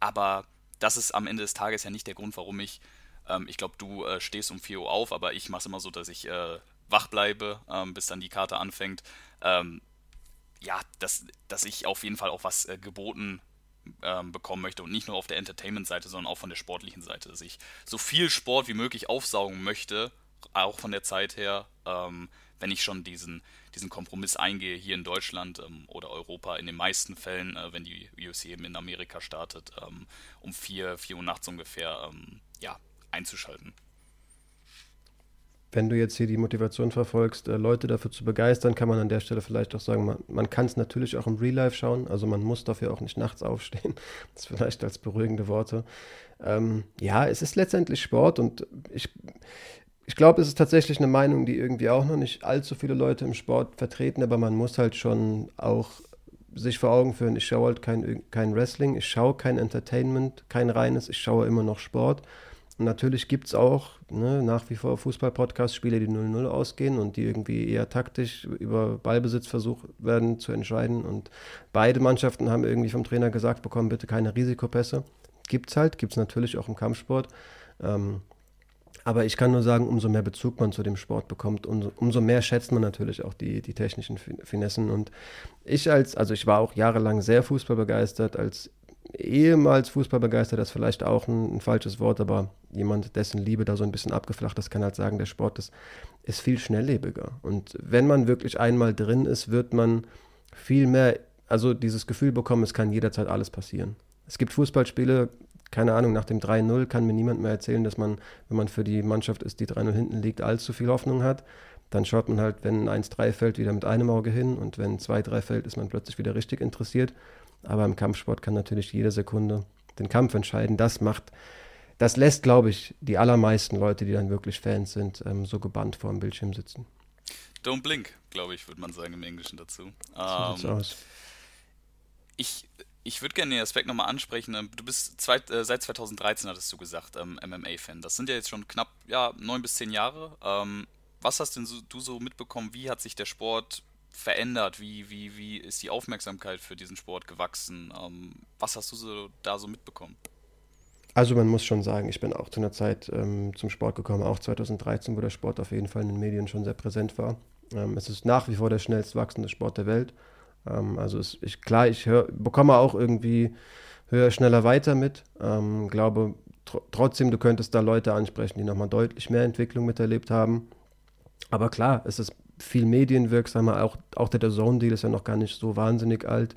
aber das ist am Ende des Tages ja nicht der Grund, warum ich, ähm, ich glaube, du äh, stehst um 4 Uhr auf, aber ich mache es immer so, dass ich äh, wach bleibe, ähm, bis dann die Karte anfängt. Ähm, ja, dass, dass ich auf jeden Fall auch was äh, geboten ähm, bekommen möchte und nicht nur auf der Entertainment-Seite, sondern auch von der sportlichen Seite, dass ich so viel Sport wie möglich aufsaugen möchte, auch von der Zeit her, ähm, wenn ich schon diesen, diesen Kompromiss eingehe hier in Deutschland ähm, oder Europa in den meisten Fällen, äh, wenn die UFC eben in Amerika startet, ähm, um 4, 4 Uhr nachts ungefähr ähm, ja, einzuschalten. Wenn du jetzt hier die Motivation verfolgst, äh, Leute dafür zu begeistern, kann man an der Stelle vielleicht auch sagen, man, man kann es natürlich auch im Real Life schauen, also man muss dafür auch nicht nachts aufstehen. Das vielleicht als beruhigende Worte. Ähm, ja, es ist letztendlich Sport und ich, ich glaube, es ist tatsächlich eine Meinung, die irgendwie auch noch nicht allzu viele Leute im Sport vertreten, aber man muss halt schon auch sich vor Augen führen, ich schaue halt kein, kein Wrestling, ich schaue kein Entertainment, kein reines, ich schaue immer noch Sport. Und natürlich gibt es auch ne, nach wie vor Fußball-Podcast-Spiele, die 0-0 ausgehen und die irgendwie eher taktisch über Ballbesitz versucht werden zu entscheiden. Und beide Mannschaften haben irgendwie vom Trainer gesagt bekommen, bitte keine Risikopässe. Gibt es halt, gibt es natürlich auch im Kampfsport. Ähm, aber ich kann nur sagen, umso mehr Bezug man zu dem Sport bekommt, umso, umso mehr schätzt man natürlich auch die, die technischen Finessen. Und ich als, also ich war auch jahrelang sehr fußballbegeistert, als ehemals Fußballbegeistert, das ist vielleicht auch ein, ein, falsches Wort, aber jemand, dessen Liebe da so ein bisschen abgeflacht ist, kann halt sagen, der Sport ist, ist viel schnelllebiger. Und wenn man wirklich einmal drin ist, wird man viel mehr, also dieses Gefühl bekommen, es kann jederzeit alles passieren. Es gibt Fußballspiele, keine Ahnung, nach dem 3-0 kann mir niemand mehr erzählen, dass man, wenn man für die Mannschaft ist, die 3-0 hinten liegt, allzu viel Hoffnung hat. Dann schaut man halt, wenn 1-3 fällt, wieder mit einem Auge hin und wenn 2-3 fällt, ist man plötzlich wieder richtig interessiert. Aber im Kampfsport kann natürlich jede Sekunde den Kampf entscheiden. Das macht, das lässt, glaube ich, die allermeisten Leute, die dann wirklich Fans sind, ähm, so gebannt vor dem Bildschirm sitzen. Don't blink, glaube ich, würde man sagen im Englischen dazu. So ähm, aus. Ich ich würde gerne den Aspekt nochmal ansprechen. Ähm, du bist zwei, äh, seit 2013, hattest du gesagt, ähm, MMA-Fan. Das sind ja jetzt schon knapp ja, neun bis zehn Jahre. Ähm, was hast denn so, du so mitbekommen? Wie hat sich der Sport verändert? Wie, wie, wie ist die Aufmerksamkeit für diesen Sport gewachsen? Ähm, was hast du so, da so mitbekommen? Also man muss schon sagen, ich bin auch zu einer Zeit ähm, zum Sport gekommen, auch 2013, wo der Sport auf jeden Fall in den Medien schon sehr präsent war. Ähm, es ist nach wie vor der schnellst wachsende Sport der Welt. Ähm, also es, ich, klar, ich hör, bekomme auch irgendwie höher, schneller weiter mit. Ähm, glaube tr trotzdem, du könntest da Leute ansprechen, die nochmal deutlich mehr Entwicklung miterlebt haben. Aber klar, es ist viel medienwirksamer. Auch, auch der Zone-Deal ist ja noch gar nicht so wahnsinnig alt.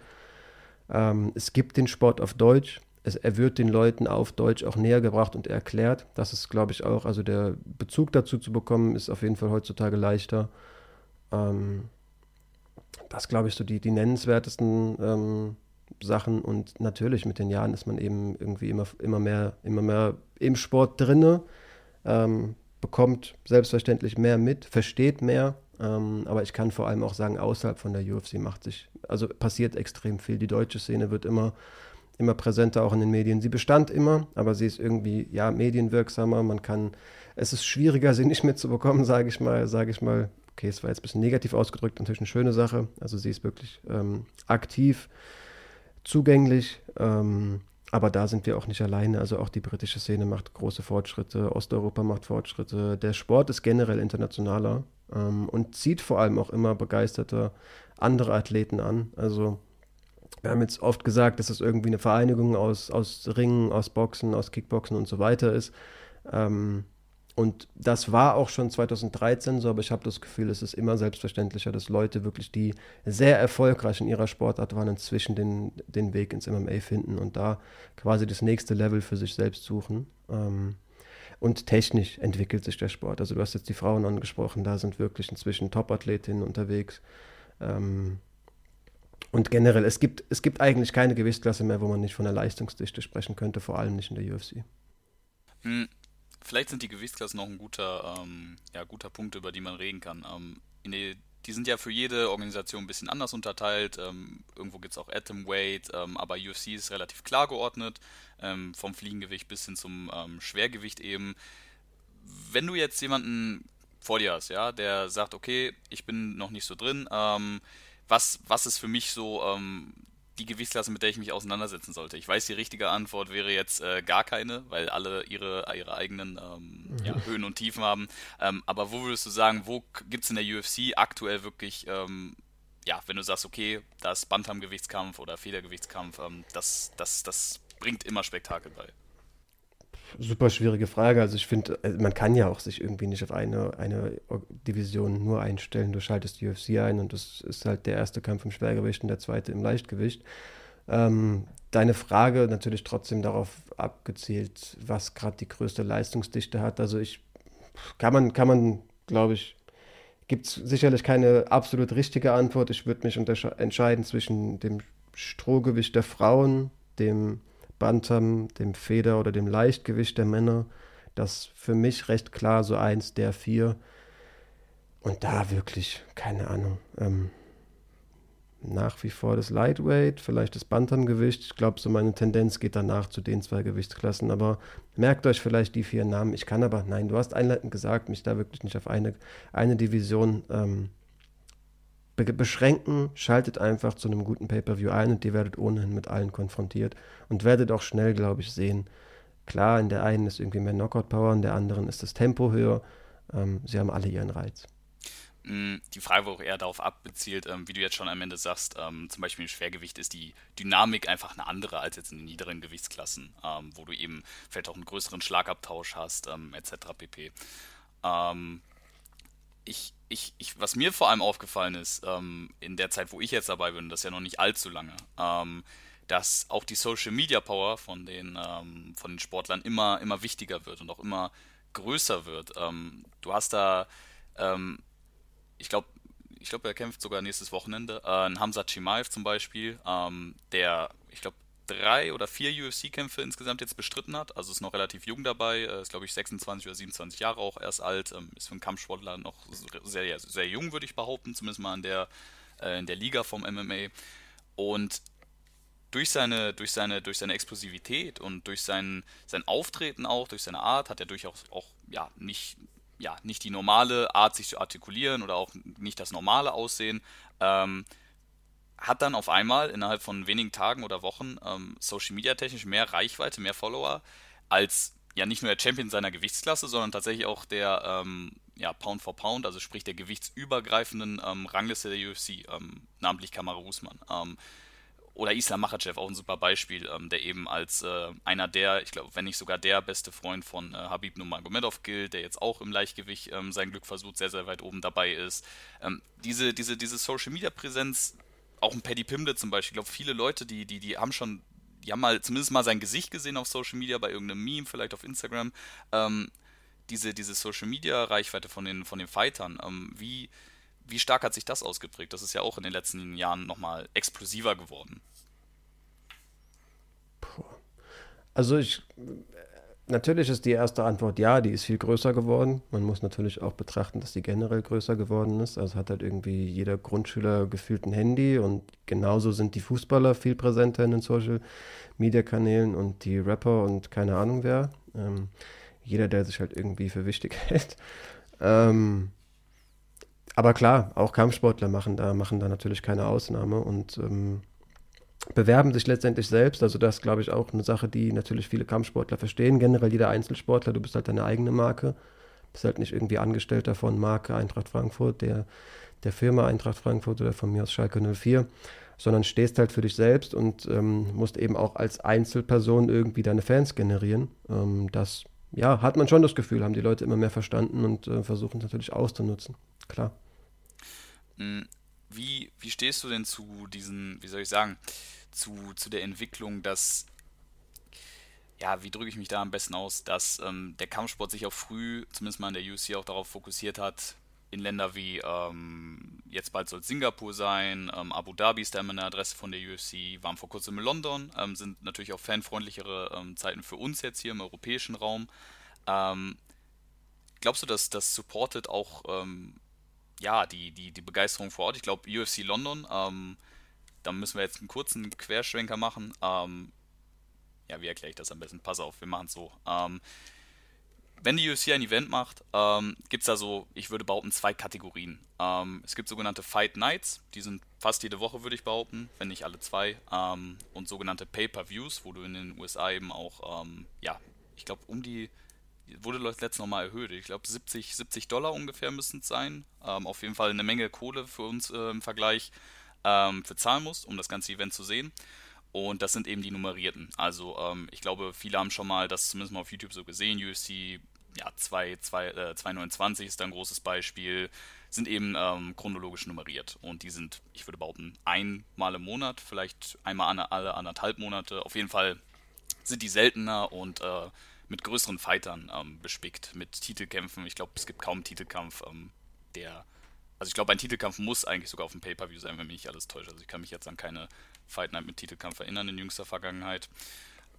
Ähm, es gibt den Sport auf Deutsch. Es, er wird den Leuten auf Deutsch auch näher gebracht und erklärt. Das ist, glaube ich, auch, also der Bezug dazu zu bekommen, ist auf jeden Fall heutzutage leichter. Ähm, das, glaube ich, so die, die nennenswertesten ähm, Sachen. Und natürlich mit den Jahren ist man eben irgendwie immer, immer, mehr, immer mehr im Sport drinne, ähm, bekommt selbstverständlich mehr mit, versteht mehr. Ähm, aber ich kann vor allem auch sagen, außerhalb von der UFC macht sich, also passiert extrem viel. Die deutsche Szene wird immer, immer präsenter auch in den Medien. Sie bestand immer, aber sie ist irgendwie, ja, medienwirksamer. Man kann, es ist schwieriger, sie nicht mitzubekommen, sage ich mal, sage ich mal, okay, es war jetzt ein bisschen negativ ausgedrückt, natürlich eine schöne Sache. Also sie ist wirklich ähm, aktiv, zugänglich, ähm, aber da sind wir auch nicht alleine. Also auch die britische Szene macht große Fortschritte, Osteuropa macht Fortschritte. Der Sport ist generell internationaler ähm, und zieht vor allem auch immer begeisterte andere Athleten an. Also wir haben jetzt oft gesagt, dass es irgendwie eine Vereinigung aus, aus Ringen, aus Boxen, aus Kickboxen und so weiter ist. Ähm, und das war auch schon 2013 so, aber ich habe das Gefühl, es ist immer selbstverständlicher, dass Leute wirklich, die sehr erfolgreich in ihrer Sportart waren, inzwischen den, den Weg ins MMA finden und da quasi das nächste Level für sich selbst suchen. Ähm, und technisch entwickelt sich der Sport. Also du hast jetzt die Frauen angesprochen, da sind wirklich inzwischen Top-Athletinnen unterwegs. Ähm, und generell, es gibt, es gibt eigentlich keine Gewichtsklasse mehr, wo man nicht von der Leistungsdichte sprechen könnte, vor allem nicht in der UFC. Hm, vielleicht sind die Gewichtsklassen noch ein guter, ähm, ja, guter Punkt, über die man reden kann. Ähm, die, die, sind ja für jede Organisation ein bisschen anders unterteilt. Ähm, irgendwo gibt es auch Atomweight, ähm, aber UFC ist relativ klar geordnet, ähm, vom Fliegengewicht bis hin zum ähm, Schwergewicht eben. Wenn du jetzt jemanden vor dir hast, ja, der sagt, okay, ich bin noch nicht so drin, was, was ist für mich so die Gewichtsklasse, mit der ich mich auseinandersetzen sollte. Ich weiß, die richtige Antwort wäre jetzt äh, gar keine, weil alle ihre, ihre eigenen ähm, ja, Höhen und Tiefen haben. Ähm, aber wo würdest du sagen, wo gibt es in der UFC aktuell wirklich, ähm, ja, wenn du sagst, okay, das Bantam-Gewichtskampf oder Federgewichtskampf, ähm, das, das, das bringt immer Spektakel bei? Super schwierige Frage. Also ich finde, äh, man kann ja auch sich irgendwie nicht auf eine, eine Division nur einstellen. Du schaltest die UFC ein und das ist halt der erste Kampf im Schwergewicht und der zweite im Leichtgewicht. Ähm, deine Frage natürlich trotzdem darauf abgezielt, was gerade die größte Leistungsdichte hat. Also ich kann man, kann man, glaube ich, gibt es sicherlich keine absolut richtige Antwort. Ich würde mich entscheiden zwischen dem Strohgewicht der Frauen, dem Bantam, dem Feder- oder dem Leichtgewicht der Männer. Das für mich recht klar so eins der vier. Und da wirklich, keine Ahnung, ähm, nach wie vor das Lightweight, vielleicht das Bantamgewicht. Ich glaube, so meine Tendenz geht danach zu den zwei Gewichtsklassen. Aber merkt euch vielleicht die vier Namen. Ich kann aber, nein, du hast einleitend gesagt, mich da wirklich nicht auf eine, eine Division ähm, be beschränken. Schaltet einfach zu einem guten Pay-Per-View ein und ihr werdet ohnehin mit allen konfrontiert und werdet auch schnell, glaube ich, sehen. Klar, in der einen ist irgendwie mehr Knockout-Power, in der anderen ist das Tempo höher. Ähm, sie haben alle ihren Reiz. Mm, die Frage war auch eher darauf abbezielt, ähm, wie du jetzt schon am Ende sagst, ähm, zum Beispiel im Schwergewicht ist die Dynamik einfach eine andere als jetzt in den niederen Gewichtsklassen, ähm, wo du eben vielleicht auch einen größeren Schlagabtausch hast, ähm, etc. pp. Ähm, ich, ich, ich, was mir vor allem aufgefallen ist, ähm, in der Zeit, wo ich jetzt dabei bin, das ist ja noch nicht allzu lange, dass auch die Social Media Power von den, von den Sportlern immer, immer wichtiger wird und auch immer größer wird. du hast da ich glaube, ich glaube, er kämpft sogar nächstes Wochenende. Äh, ein Hamza Chimaev zum Beispiel, ähm, der, ich glaube, drei oder vier UFC-Kämpfe insgesamt jetzt bestritten hat. Also ist noch relativ jung dabei, äh, ist glaube ich 26 oder 27 Jahre auch erst alt, ähm, ist für einen Kampfsportler noch sehr, sehr jung, würde ich behaupten, zumindest mal in der, äh, in der Liga vom MMA. Und durch seine, durch seine, durch seine Explosivität und durch sein, sein Auftreten auch, durch seine Art, hat er durchaus auch, ja, nicht, ja, nicht die normale Art, sich zu artikulieren oder auch nicht das normale Aussehen, ähm, hat dann auf einmal innerhalb von wenigen Tagen oder Wochen ähm, Social Media technisch mehr Reichweite, mehr Follower als ja nicht nur der Champion seiner Gewichtsklasse, sondern tatsächlich auch der ähm, ja, Pound for Pound, also sprich der gewichtsübergreifenden ähm, Rangliste der UFC, ähm, namentlich Kamara Usman. Ähm, oder Islam Makhachev, auch ein super Beispiel, ähm, der eben als äh, einer der, ich glaube, wenn nicht sogar der beste Freund von äh, Habib Nurmagomedov gilt, der jetzt auch im Leichtgewicht sein Glück versucht, sehr, sehr weit oben dabei ist. Diese, diese, diese Social-Media-Präsenz, auch ein Paddy Pimble zum Beispiel, ich glaube, viele Leute, die, die, die haben schon, die haben mal zumindest mal sein Gesicht gesehen auf Social Media, bei irgendeinem Meme, vielleicht auf Instagram. Ähm, diese, diese Social-Media-Reichweite von den, von den Fightern, ähm, wie wie stark hat sich das ausgeprägt? Das ist ja auch in den letzten Jahren nochmal explosiver geworden. Also ich, natürlich ist die erste Antwort ja, die ist viel größer geworden. Man muss natürlich auch betrachten, dass die generell größer geworden ist. Also hat halt irgendwie jeder Grundschüler gefühlt ein Handy und genauso sind die Fußballer viel präsenter in den Social Media Kanälen und die Rapper und keine Ahnung wer. Ähm, jeder, der sich halt irgendwie für wichtig hält. Ähm, aber klar, auch Kampfsportler machen da, machen da natürlich keine Ausnahme und ähm, bewerben sich letztendlich selbst. Also das glaube ich auch eine Sache, die natürlich viele Kampfsportler verstehen. Generell jeder Einzelsportler, du bist halt deine eigene Marke. Bist halt nicht irgendwie Angestellter von Marke Eintracht Frankfurt, der, der Firma Eintracht Frankfurt oder von mir aus Schalke 04, sondern stehst halt für dich selbst und ähm, musst eben auch als Einzelperson irgendwie deine Fans generieren. Ähm, das ja, hat man schon das Gefühl, haben die Leute immer mehr verstanden und äh, versuchen es natürlich auszunutzen. Klar. Hm, wie, wie stehst du denn zu diesen, wie soll ich sagen, zu, zu der Entwicklung, dass, ja, wie drücke ich mich da am besten aus, dass ähm, der Kampfsport sich auch früh, zumindest mal in der UFC, auch darauf fokussiert hat, in Länder wie, ähm, jetzt bald soll es Singapur sein, ähm, Abu Dhabi ist da immer eine Adresse von der UFC, waren vor kurzem in London, ähm, sind natürlich auch fanfreundlichere ähm, Zeiten für uns jetzt hier im europäischen Raum. Ähm, glaubst du, dass das supportet auch ja, die, die, die Begeisterung vor Ort. Ich glaube, UFC London, ähm, da müssen wir jetzt einen kurzen Querschwenker machen. Ähm, ja, wie erkläre ich das am besten? Pass auf, wir machen es so. Ähm, wenn die UFC ein Event macht, ähm, gibt es da so, ich würde behaupten, zwei Kategorien. Ähm, es gibt sogenannte Fight Nights, die sind fast jede Woche, würde ich behaupten, wenn nicht alle zwei. Ähm, und sogenannte Pay-Per-Views, wo du in den USA eben auch, ähm, ja, ich glaube, um die wurde letztens nochmal erhöht. Ich glaube 70, 70 Dollar ungefähr müssen es sein. Ähm, auf jeden Fall eine Menge Kohle für uns äh, im Vergleich ähm, für zahlen musst, um das ganze Event zu sehen. Und das sind eben die nummerierten. Also ähm, ich glaube, viele haben schon mal das zumindest mal auf YouTube so gesehen. UFC ja, 2, 2, äh, 229 ist da ein großes Beispiel. Sind eben ähm, chronologisch nummeriert. Und die sind, ich würde behaupten, einmal im Monat, vielleicht einmal alle anderthalb Monate. Auf jeden Fall sind die seltener und äh, mit größeren Fightern ähm, bespickt, mit Titelkämpfen. Ich glaube, es gibt kaum einen Titelkampf, ähm, der. Also ich glaube, ein Titelkampf muss eigentlich sogar auf dem Pay-Per-View sein, wenn mich nicht alles täuscht. Also ich kann mich jetzt an keine Fight Night mit Titelkampf erinnern in jüngster Vergangenheit.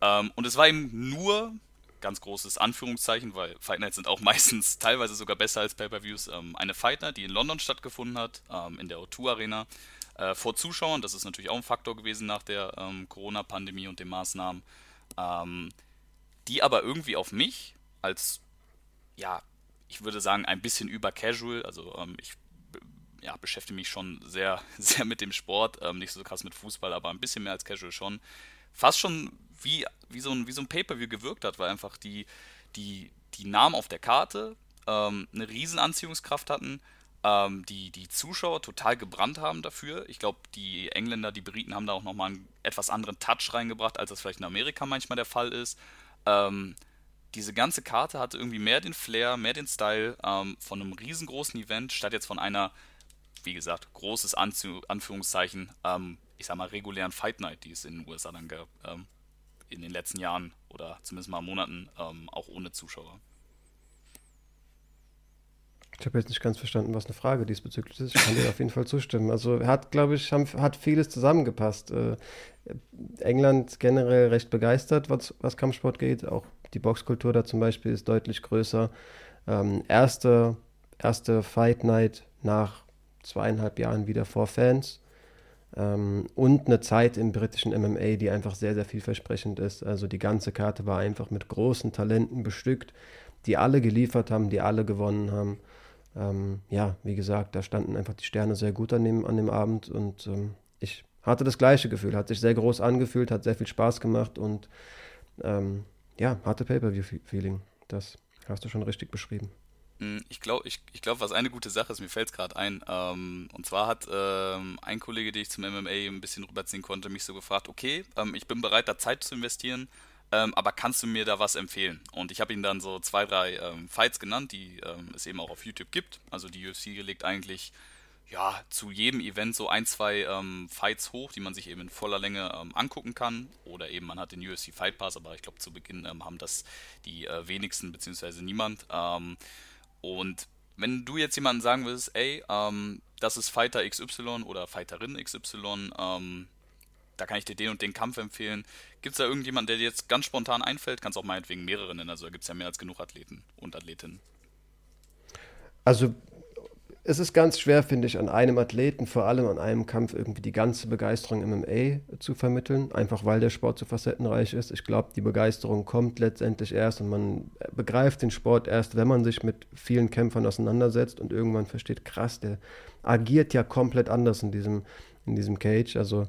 Ähm, und es war eben nur, ganz großes Anführungszeichen, weil Fight Nights sind auch meistens teilweise sogar besser als Pay-Per-Views, ähm, eine Fight Night, die in London stattgefunden hat, ähm, in der O2 Arena. äh, vor Zuschauern. Das ist natürlich auch ein Faktor gewesen nach der ähm, Corona-Pandemie und den Maßnahmen. Ähm, die aber irgendwie auf mich als, ja, ich würde sagen, ein bisschen über casual, also ähm, ich ja, beschäftige mich schon sehr, sehr mit dem Sport, ähm, nicht so krass mit Fußball, aber ein bisschen mehr als casual schon. Fast schon wie, wie so ein, so ein Pay-Per-View gewirkt hat, weil einfach die, die, die Namen auf der Karte ähm, eine riesen Anziehungskraft hatten, ähm, die, die Zuschauer total gebrannt haben dafür. Ich glaube, die Engländer, die Briten haben da auch nochmal einen etwas anderen Touch reingebracht, als das vielleicht in Amerika manchmal der Fall ist. Ähm, diese ganze Karte hatte irgendwie mehr den Flair, mehr den Style ähm, von einem riesengroßen Event, statt jetzt von einer, wie gesagt, großes Anzu Anführungszeichen, ähm, ich sag mal, regulären Fight Night, die es in den USA dann gab, ähm, in den letzten Jahren oder zumindest mal Monaten, ähm, auch ohne Zuschauer. Ich habe jetzt nicht ganz verstanden, was eine Frage diesbezüglich ist. Ich kann dir auf jeden Fall zustimmen. Also hat, glaube ich, haben, hat vieles zusammengepasst. Äh, England generell recht begeistert, was, was Kampfsport geht. Auch die Boxkultur da zum Beispiel ist deutlich größer. Ähm, erste, erste Fight Night nach zweieinhalb Jahren wieder vor Fans. Ähm, und eine Zeit im britischen MMA, die einfach sehr, sehr vielversprechend ist. Also die ganze Karte war einfach mit großen Talenten bestückt, die alle geliefert haben, die alle gewonnen haben ähm, ja, wie gesagt, da standen einfach die Sterne sehr gut an dem, an dem Abend und ähm, ich hatte das gleiche Gefühl, hat sich sehr groß angefühlt, hat sehr viel Spaß gemacht und ähm, ja, hatte Pay-Per-View-Feeling. Das hast du schon richtig beschrieben. Hm, ich glaube, ich, ich glaub, was eine gute Sache ist, mir fällt es gerade ein. Ähm, und zwar hat ähm, ein Kollege, den ich zum MMA ein bisschen rüberziehen konnte, mich so gefragt, okay, ähm, ich bin bereit, da Zeit zu investieren, ähm, aber kannst du mir da was empfehlen? Und ich habe ihm dann so zwei, drei ähm, Fights genannt, die ähm, es eben auch auf YouTube gibt. Also die UFC legt eigentlich ja zu jedem Event so ein, zwei ähm, Fights hoch, die man sich eben in voller Länge ähm, angucken kann. Oder eben man hat den UFC Fight Pass, aber ich glaube zu Beginn ähm, haben das die äh, wenigsten beziehungsweise niemand. und wenn du jetzt jemanden sagen willst, ey, das ist Fighter XY oder Fighterin XY, da kann ich dir den und den Kampf empfehlen. Gibt es da irgendjemanden, der dir jetzt ganz spontan einfällt? Kannst auch meinetwegen mehrere nennen, also da gibt es ja mehr als genug Athleten und Athletinnen. Also es ist ganz schwer, finde ich, an einem Athleten, vor allem an einem Kampf, irgendwie die ganze Begeisterung MMA zu vermitteln, einfach weil der Sport so facettenreich ist. Ich glaube, die Begeisterung kommt letztendlich erst und man begreift den Sport erst, wenn man sich mit vielen Kämpfern auseinandersetzt und irgendwann versteht, krass, der agiert ja komplett anders in diesem, in diesem Cage. Also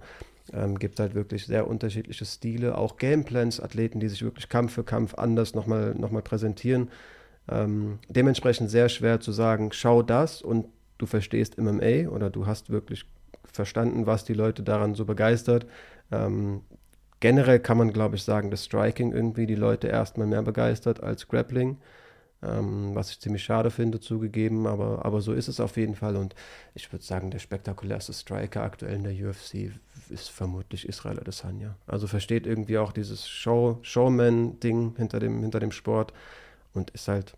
ähm, gibt halt wirklich sehr unterschiedliche Stile, auch Gameplans, Athleten, die sich wirklich Kampf für Kampf anders nochmal noch mal präsentieren. Ähm, dementsprechend sehr schwer zu sagen, schau das und du verstehst MMA oder du hast wirklich verstanden, was die Leute daran so begeistert. Ähm, generell kann man, glaube ich, sagen, dass Striking irgendwie die Leute erstmal mehr begeistert als Grappling ähm, was ich ziemlich schade finde, zugegeben, aber, aber so ist es auf jeden Fall. Und ich würde sagen, der spektakulärste Striker aktuell in der UFC ist vermutlich Israel Adesanya. Also versteht irgendwie auch dieses Show, Showman-Ding hinter dem, hinter dem Sport und ist halt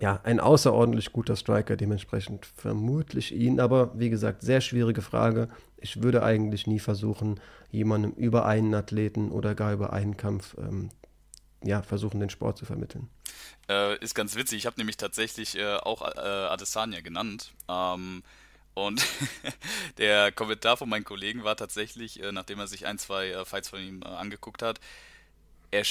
ja, ein außerordentlich guter Striker, dementsprechend vermutlich ihn, aber wie gesagt, sehr schwierige Frage. Ich würde eigentlich nie versuchen, jemandem über einen Athleten oder gar über einen Kampf ähm, ja, versuchen, den Sport zu vermitteln. Äh, ist ganz witzig. Ich habe nämlich tatsächlich äh, auch äh, Adesanya genannt. Ähm, und der Kommentar von meinen Kollegen war tatsächlich, äh, nachdem er sich ein, zwei äh, Fights von ihm äh, angeguckt hat, er,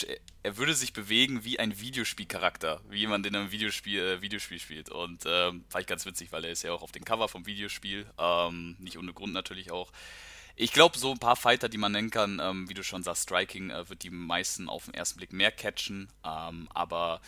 er, würde sich bewegen wie ein Videospielcharakter, wie jemand in einem Videospiel, Videospiel spielt. Und ähm, war ich ganz witzig, weil er ist ja auch auf dem Cover vom Videospiel. Ähm, nicht ohne Grund natürlich auch. Ich glaube, so ein paar Fighter, die man nennen kann, ähm, wie du schon sagst, Striking äh, wird die meisten auf den ersten Blick mehr catchen. Ähm, aber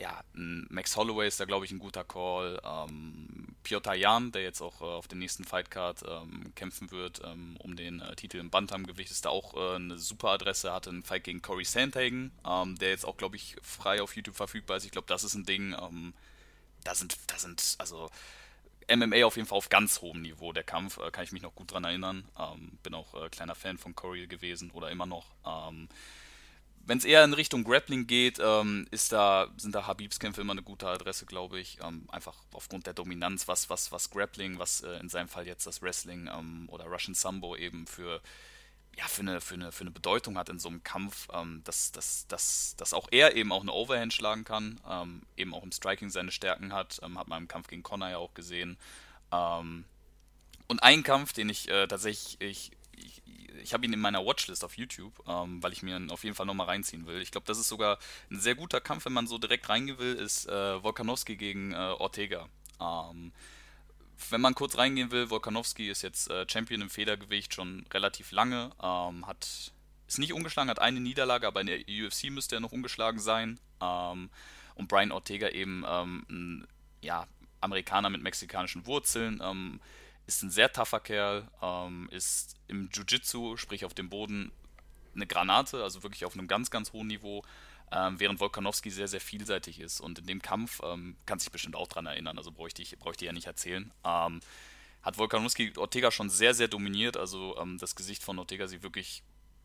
ja, Max Holloway ist da, glaube ich, ein guter Call. Ähm, Piotr Jan, der jetzt auch äh, auf der nächsten Fightcard ähm, kämpfen wird, ähm, um den äh, Titel im Bantamgewicht, ist da auch äh, eine super Adresse. Hatte einen Fight gegen Corey Sandhagen, ähm, der jetzt auch, glaube ich, frei auf YouTube verfügbar ist. Ich glaube, das ist ein Ding. Ähm, da sind, da sind, also MMA auf jeden Fall auf ganz hohem Niveau, der Kampf, äh, kann ich mich noch gut dran erinnern. Ähm, bin auch äh, kleiner Fan von Corey gewesen oder immer noch. Ähm, Wenn es eher in Richtung Grappling geht, ähm, ist da, sind da Habibs Kämpfe immer eine gute Adresse, glaube ich. Ähm, einfach aufgrund der Dominanz, was, was, was Grappling, was äh, in seinem Fall jetzt das Wrestling ähm, oder Russian Sambo eben für ja, für eine, für, eine, für eine Bedeutung hat in so einem Kampf, ähm, dass, dass, dass, dass auch er eben auch eine Overhand schlagen kann, ähm, eben auch im Striking seine Stärken hat, ähm, hat man im Kampf gegen Connor ja auch gesehen. Ähm, und ein Kampf, den ich äh, tatsächlich, ich, ich, ich habe ihn in meiner Watchlist auf YouTube, ähm, weil ich mir ihn auf jeden Fall nochmal reinziehen will. Ich glaube, das ist sogar ein sehr guter Kampf, wenn man so direkt reingehen will, ist äh, Volkanowski gegen äh, Ortega. Wenn man kurz reingehen will, Volkanowski ist jetzt äh, Champion im Federgewicht schon relativ lange, ähm, hat ist nicht ungeschlagen, hat eine Niederlage, aber in der UFC müsste er noch ungeschlagen sein. Ähm, und Brian Ortega eben ähm, ein ja, Amerikaner mit mexikanischen Wurzeln, ähm, ist ein sehr tougher Kerl, ähm, ist im Jiu-Jitsu, sprich auf dem Boden, eine Granate, also wirklich auf einem ganz, ganz hohen Niveau, ähm, während Volkanowski sehr, sehr vielseitig ist. Und in dem Kampf, ähm, kann sich bestimmt auch dran erinnern, also bräuchte ich, bräuchte ich ja nicht erzählen, ähm, hat Volkanowski Ortega schon sehr, sehr dominiert. Also ähm, das Gesicht von Ortega sieht wirklich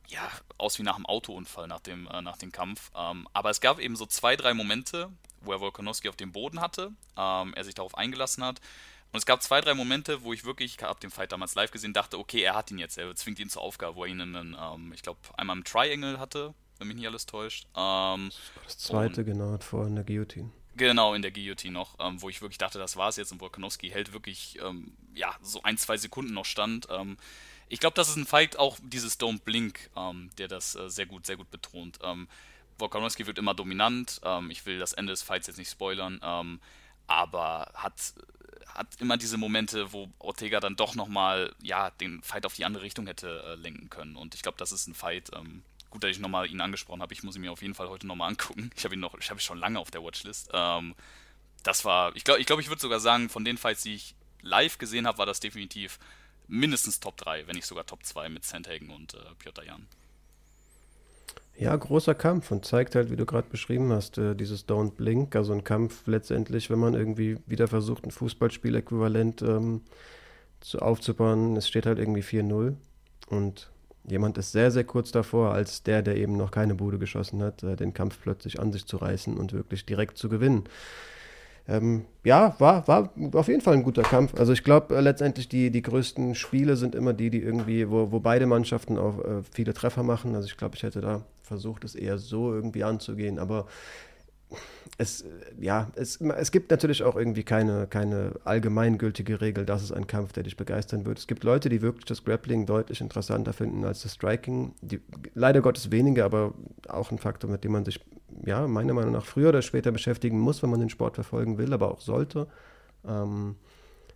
ja, aus wie nach einem Autounfall nach dem, äh, nach dem Kampf. Ähm, aber es gab eben so zwei, drei Momente, wo er Volkanowski auf dem Boden hatte, ähm, er sich darauf eingelassen hat. Und es gab zwei, drei Momente, wo ich wirklich, ich habe den Fight damals live gesehen, dachte, okay, er hat ihn jetzt, er zwingt ihn zur Aufgabe, wo er ihn in einen, ähm, ich glaube, einmal im Triangle hatte, wenn mich nicht alles täuscht. Ähm, das zweite, genau, vor in der Guillotine. Genau, in der Guillotine noch, ähm, wo ich wirklich dachte, das war es jetzt und Volkanowski hält wirklich, ähm, ja, so ein, zwei Sekunden noch stand. Ähm, ich glaube, das ist ein Fight, auch dieses Don't Blink, ähm, der das äh, sehr gut, sehr gut betont. Ähm, Volkanovski wird immer dominant. Ähm, ich will das Ende des Fights jetzt nicht spoilern, aber hat, hat immer diese Momente, wo Ortega dann doch nochmal ja, den Fight auf die andere Richtung hätte äh, lenken können. Und ich glaube, das ist ein Fight. Ähm, gut, dass ich nochmal ihn angesprochen habe. Ich muss ihn mir auf jeden Fall heute nochmal angucken. Ich habe ihn noch, ich habe ihn schon lange auf der Watchlist. Ähm, das war, ich glaube, ich, glaub, ich würde sogar sagen, von den Fights, die ich live gesehen habe, war das definitiv mindestens Top 3, wenn nicht sogar Top 2 mit Sandhagen und äh, Piotr Jan. Ja, großer Kampf und zeigt halt, wie du gerade beschrieben hast, äh, dieses Don't Blink, also ein Kampf letztendlich, wenn man irgendwie wieder versucht, ein Fußballspiel-Äquivalent ähm, zu, aufzubauen, es steht halt irgendwie 4-0 und jemand ist sehr, sehr kurz davor, als der, der eben noch keine Bude geschossen hat, äh, den Kampf plötzlich an sich zu reißen und wirklich direkt zu gewinnen ähm, ja, war, war auf jeden Fall ein guter Kampf. Also ich glaube äh, letztendlich die, die größten Spiele sind immer die, die irgendwie, wo, wo beide Mannschaften auch äh, viele Treffer machen. Also ich glaube, ich hätte da versucht, es eher so irgendwie anzugehen. Aber es, ja, es, es gibt natürlich auch irgendwie keine, keine allgemeingültige Regel, das ist ein Kampf, der dich begeistern wird. Es gibt Leute, die wirklich das Grappling deutlich interessanter finden als das Striking. Die, leider Gottes weniger, aber auch ein Faktor, mit dem man sich, ja, meiner Meinung nach früher oder später beschäftigen muss, wenn man den Sport verfolgen will, aber auch sollte. Ähm,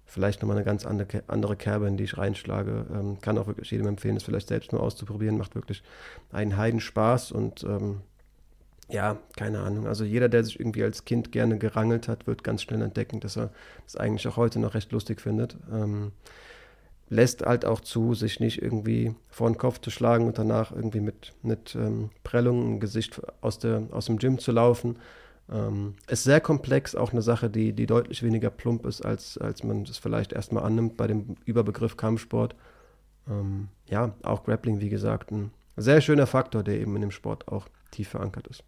vielleicht nochmal eine ganz andere, andere Kerbe, in die ich reinschlage. Ähm, kann auch wirklich jedem empfehlen, es vielleicht selbst mal auszuprobieren. Macht wirklich einen Heidenspaß und ähm, ja, keine Ahnung. Also jeder, der sich irgendwie als Kind gerne gerangelt hat, wird ganz schnell entdecken, dass er das eigentlich auch heute noch recht lustig findet. Ähm, lässt halt auch zu, sich nicht irgendwie vor den Kopf zu schlagen und danach irgendwie mit, mit ähm, Prellungen im Gesicht aus, der, aus dem Gym zu laufen. Ähm, ist sehr komplex, auch eine Sache, die, die deutlich weniger plump ist, als, als man es vielleicht erstmal annimmt bei dem Überbegriff Kampfsport. Ähm, ja, auch Grappling, wie gesagt, ein sehr schöner Faktor, der eben in dem Sport auch tief verankert ist.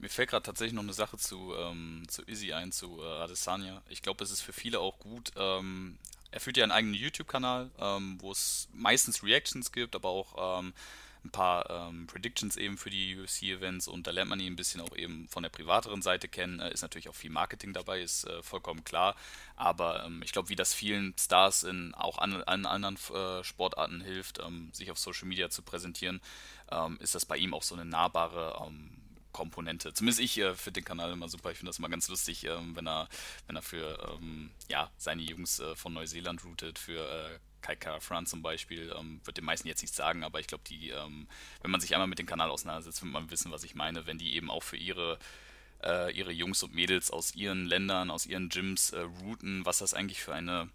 Mir fällt gerade tatsächlich noch eine Sache zu, ähm, zu Izzy ein, zu äh, Adesanya. Ich glaube, es ist für viele auch gut. Ähm, er führt ja einen eigenen YouTube-Kanal, ähm, wo es meistens Reactions gibt, aber auch ähm, ein paar ähm, Predictions eben für die UFC-Events und da lernt man ihn ein bisschen auch eben von der privateren Seite kennen. Äh, ist natürlich auch viel Marketing dabei, ist äh, vollkommen klar. Aber ähm, ich glaube, wie das vielen Stars in auch an, an anderen äh, Sportarten hilft, sich auf Social Media zu präsentieren, ist das bei ihm auch so eine nahbare ähm, Komponente. Zumindest ich äh, finde den Kanal immer super. Ich finde das immer ganz lustig, ähm, wenn er, wenn er für ähm, ja, seine Jungs äh, von Neuseeland routet, für äh, Kai Kara zum Beispiel, ähm, wird den meisten jetzt nichts sagen, aber ich glaube, die, ähm, wenn man sich einmal mit dem Kanal auseinandersetzt, wird man wissen, was ich meine, wenn die eben auch für ihre äh, ihre Jungs und Mädels aus ihren Ländern, aus ihren Gyms äh, routen, was das eigentlich für eine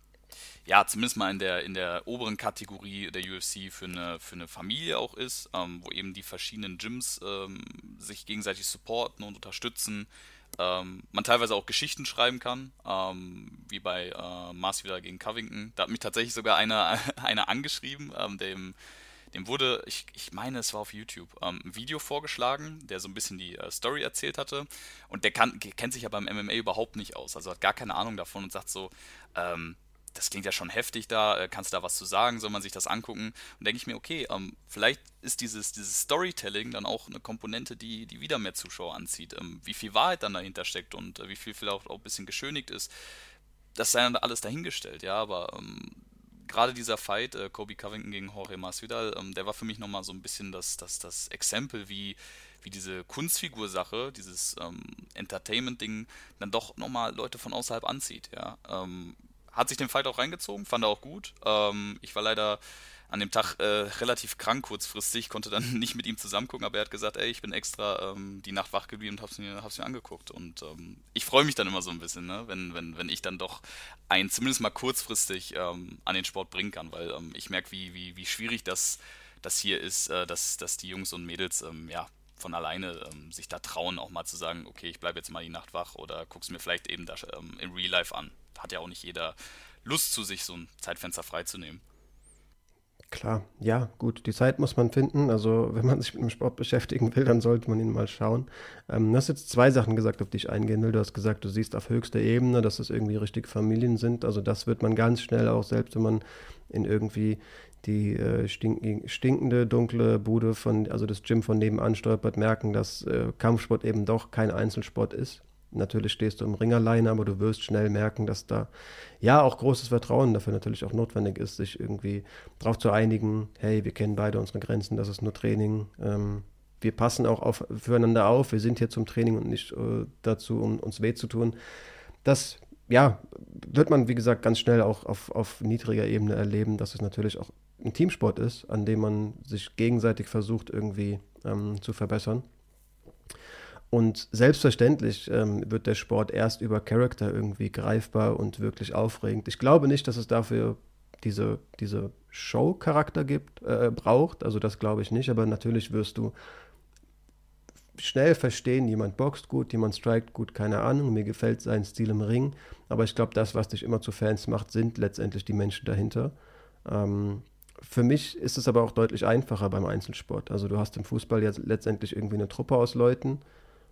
ja, zumindest mal in der, in der oberen Kategorie der UFC für eine, für eine Familie auch ist, ähm, wo eben die verschiedenen Gyms ähm, sich gegenseitig supporten und unterstützen. Ähm, man teilweise auch Geschichten schreiben kann, ähm, wie bei äh, Mars wieder gegen Covington. Da hat mich tatsächlich sogar einer, einer angeschrieben, ähm, dem, dem wurde, ich, ich meine, es war auf YouTube, ähm, ein Video vorgeschlagen, der so ein bisschen die äh, Story erzählt hatte. Und der kann, kennt sich ja beim MMA überhaupt nicht aus, also hat gar keine Ahnung davon und sagt so, ähm, das klingt ja schon heftig da, äh, kannst du da was zu sagen, soll man sich das angucken? Und denke ich mir, okay, ähm, vielleicht ist dieses, dieses Storytelling dann auch eine Komponente, die, die wieder mehr Zuschauer anzieht. Ähm, wie viel Wahrheit dann dahinter steckt und äh, wie viel vielleicht auch ein bisschen geschönigt ist, das sei dann alles dahingestellt, ja, aber ähm, gerade dieser Fight, äh, Kobe Covington gegen Jorge Masvidal, ähm, der war für mich nochmal so ein bisschen das, das, das Exempel, wie, wie diese Kunstfigur-Sache, dieses ähm, Entertainment-Ding, dann doch nochmal Leute von außerhalb anzieht. Ja? Hat sich den Fight auch reingezogen, fand er auch gut. Ähm, ich war leider an dem Tag äh, relativ krank kurzfristig, konnte dann nicht mit ihm zusammen gucken, aber er hat gesagt, ey, ich bin extra ähm, die Nacht wach geblieben und hab's mir, hab's mir angeguckt. Und ähm, ich freue mich dann immer so ein bisschen, ne? wenn, wenn, wenn ich dann doch einen zumindest mal kurzfristig ähm, an den Sport bringen kann, weil ähm, ich merke, wie, wie, wie schwierig das, das hier ist, äh, dass, dass die Jungs und Mädels ähm, ja, von alleine ähm, sich da trauen, auch mal zu sagen, okay, ich bleibe jetzt mal die Nacht wach oder guck's mir vielleicht eben da, im Real Life an. Hat ja auch nicht jeder Lust zu sich, so ein Zeitfenster freizunehmen. Klar, ja, gut, die Zeit muss man finden. Also, wenn man sich mit dem Sport beschäftigen will, dann sollte man ihn mal schauen. Ähm, du hast jetzt zwei Sachen gesagt, auf die ich eingehen will. Du hast gesagt, du siehst auf höchster Ebene, dass es irgendwie richtige Familien sind. Also, das wird man ganz schnell auch, selbst wenn man in irgendwie die äh, stinkende, dunkle Bude von, also das Gym von nebenan stolpert, merken, dass äh, Kampfsport eben doch kein Einzelsport ist. Natürlich stehst du im Ring alleine, aber du wirst schnell merken, dass da ja auch großes Vertrauen dafür natürlich auch notwendig ist, sich irgendwie darauf zu einigen, hey, wir kennen beide unsere Grenzen, das ist nur Training. Ähm, wir passen auch auf, füreinander auf, wir sind hier zum Training und nicht äh, dazu, um uns weh zu tun. Das ja, wird man, wie gesagt, ganz schnell auch auf, auf niedriger Ebene erleben, dass es natürlich auch ein Teamsport ist, an dem man sich gegenseitig versucht, irgendwie ähm, zu verbessern. Und selbstverständlich ähm, wird der Sport erst über Charakter irgendwie greifbar und wirklich aufregend. Ich glaube nicht, dass es dafür diese, diese Show-Charakter gibt, äh, braucht. Also das glaube ich nicht, aber natürlich wirst du schnell verstehen, jemand boxt gut, jemand strikt gut, keine Ahnung, mir gefällt sein Stil im Ring, aber ich glaube, das, was dich immer zu Fans macht, sind letztendlich die Menschen dahinter. Ähm, für mich ist es aber auch deutlich einfacher beim Einzelsport. Also du hast im Fußball jetzt letztendlich irgendwie eine Truppe aus Leuten,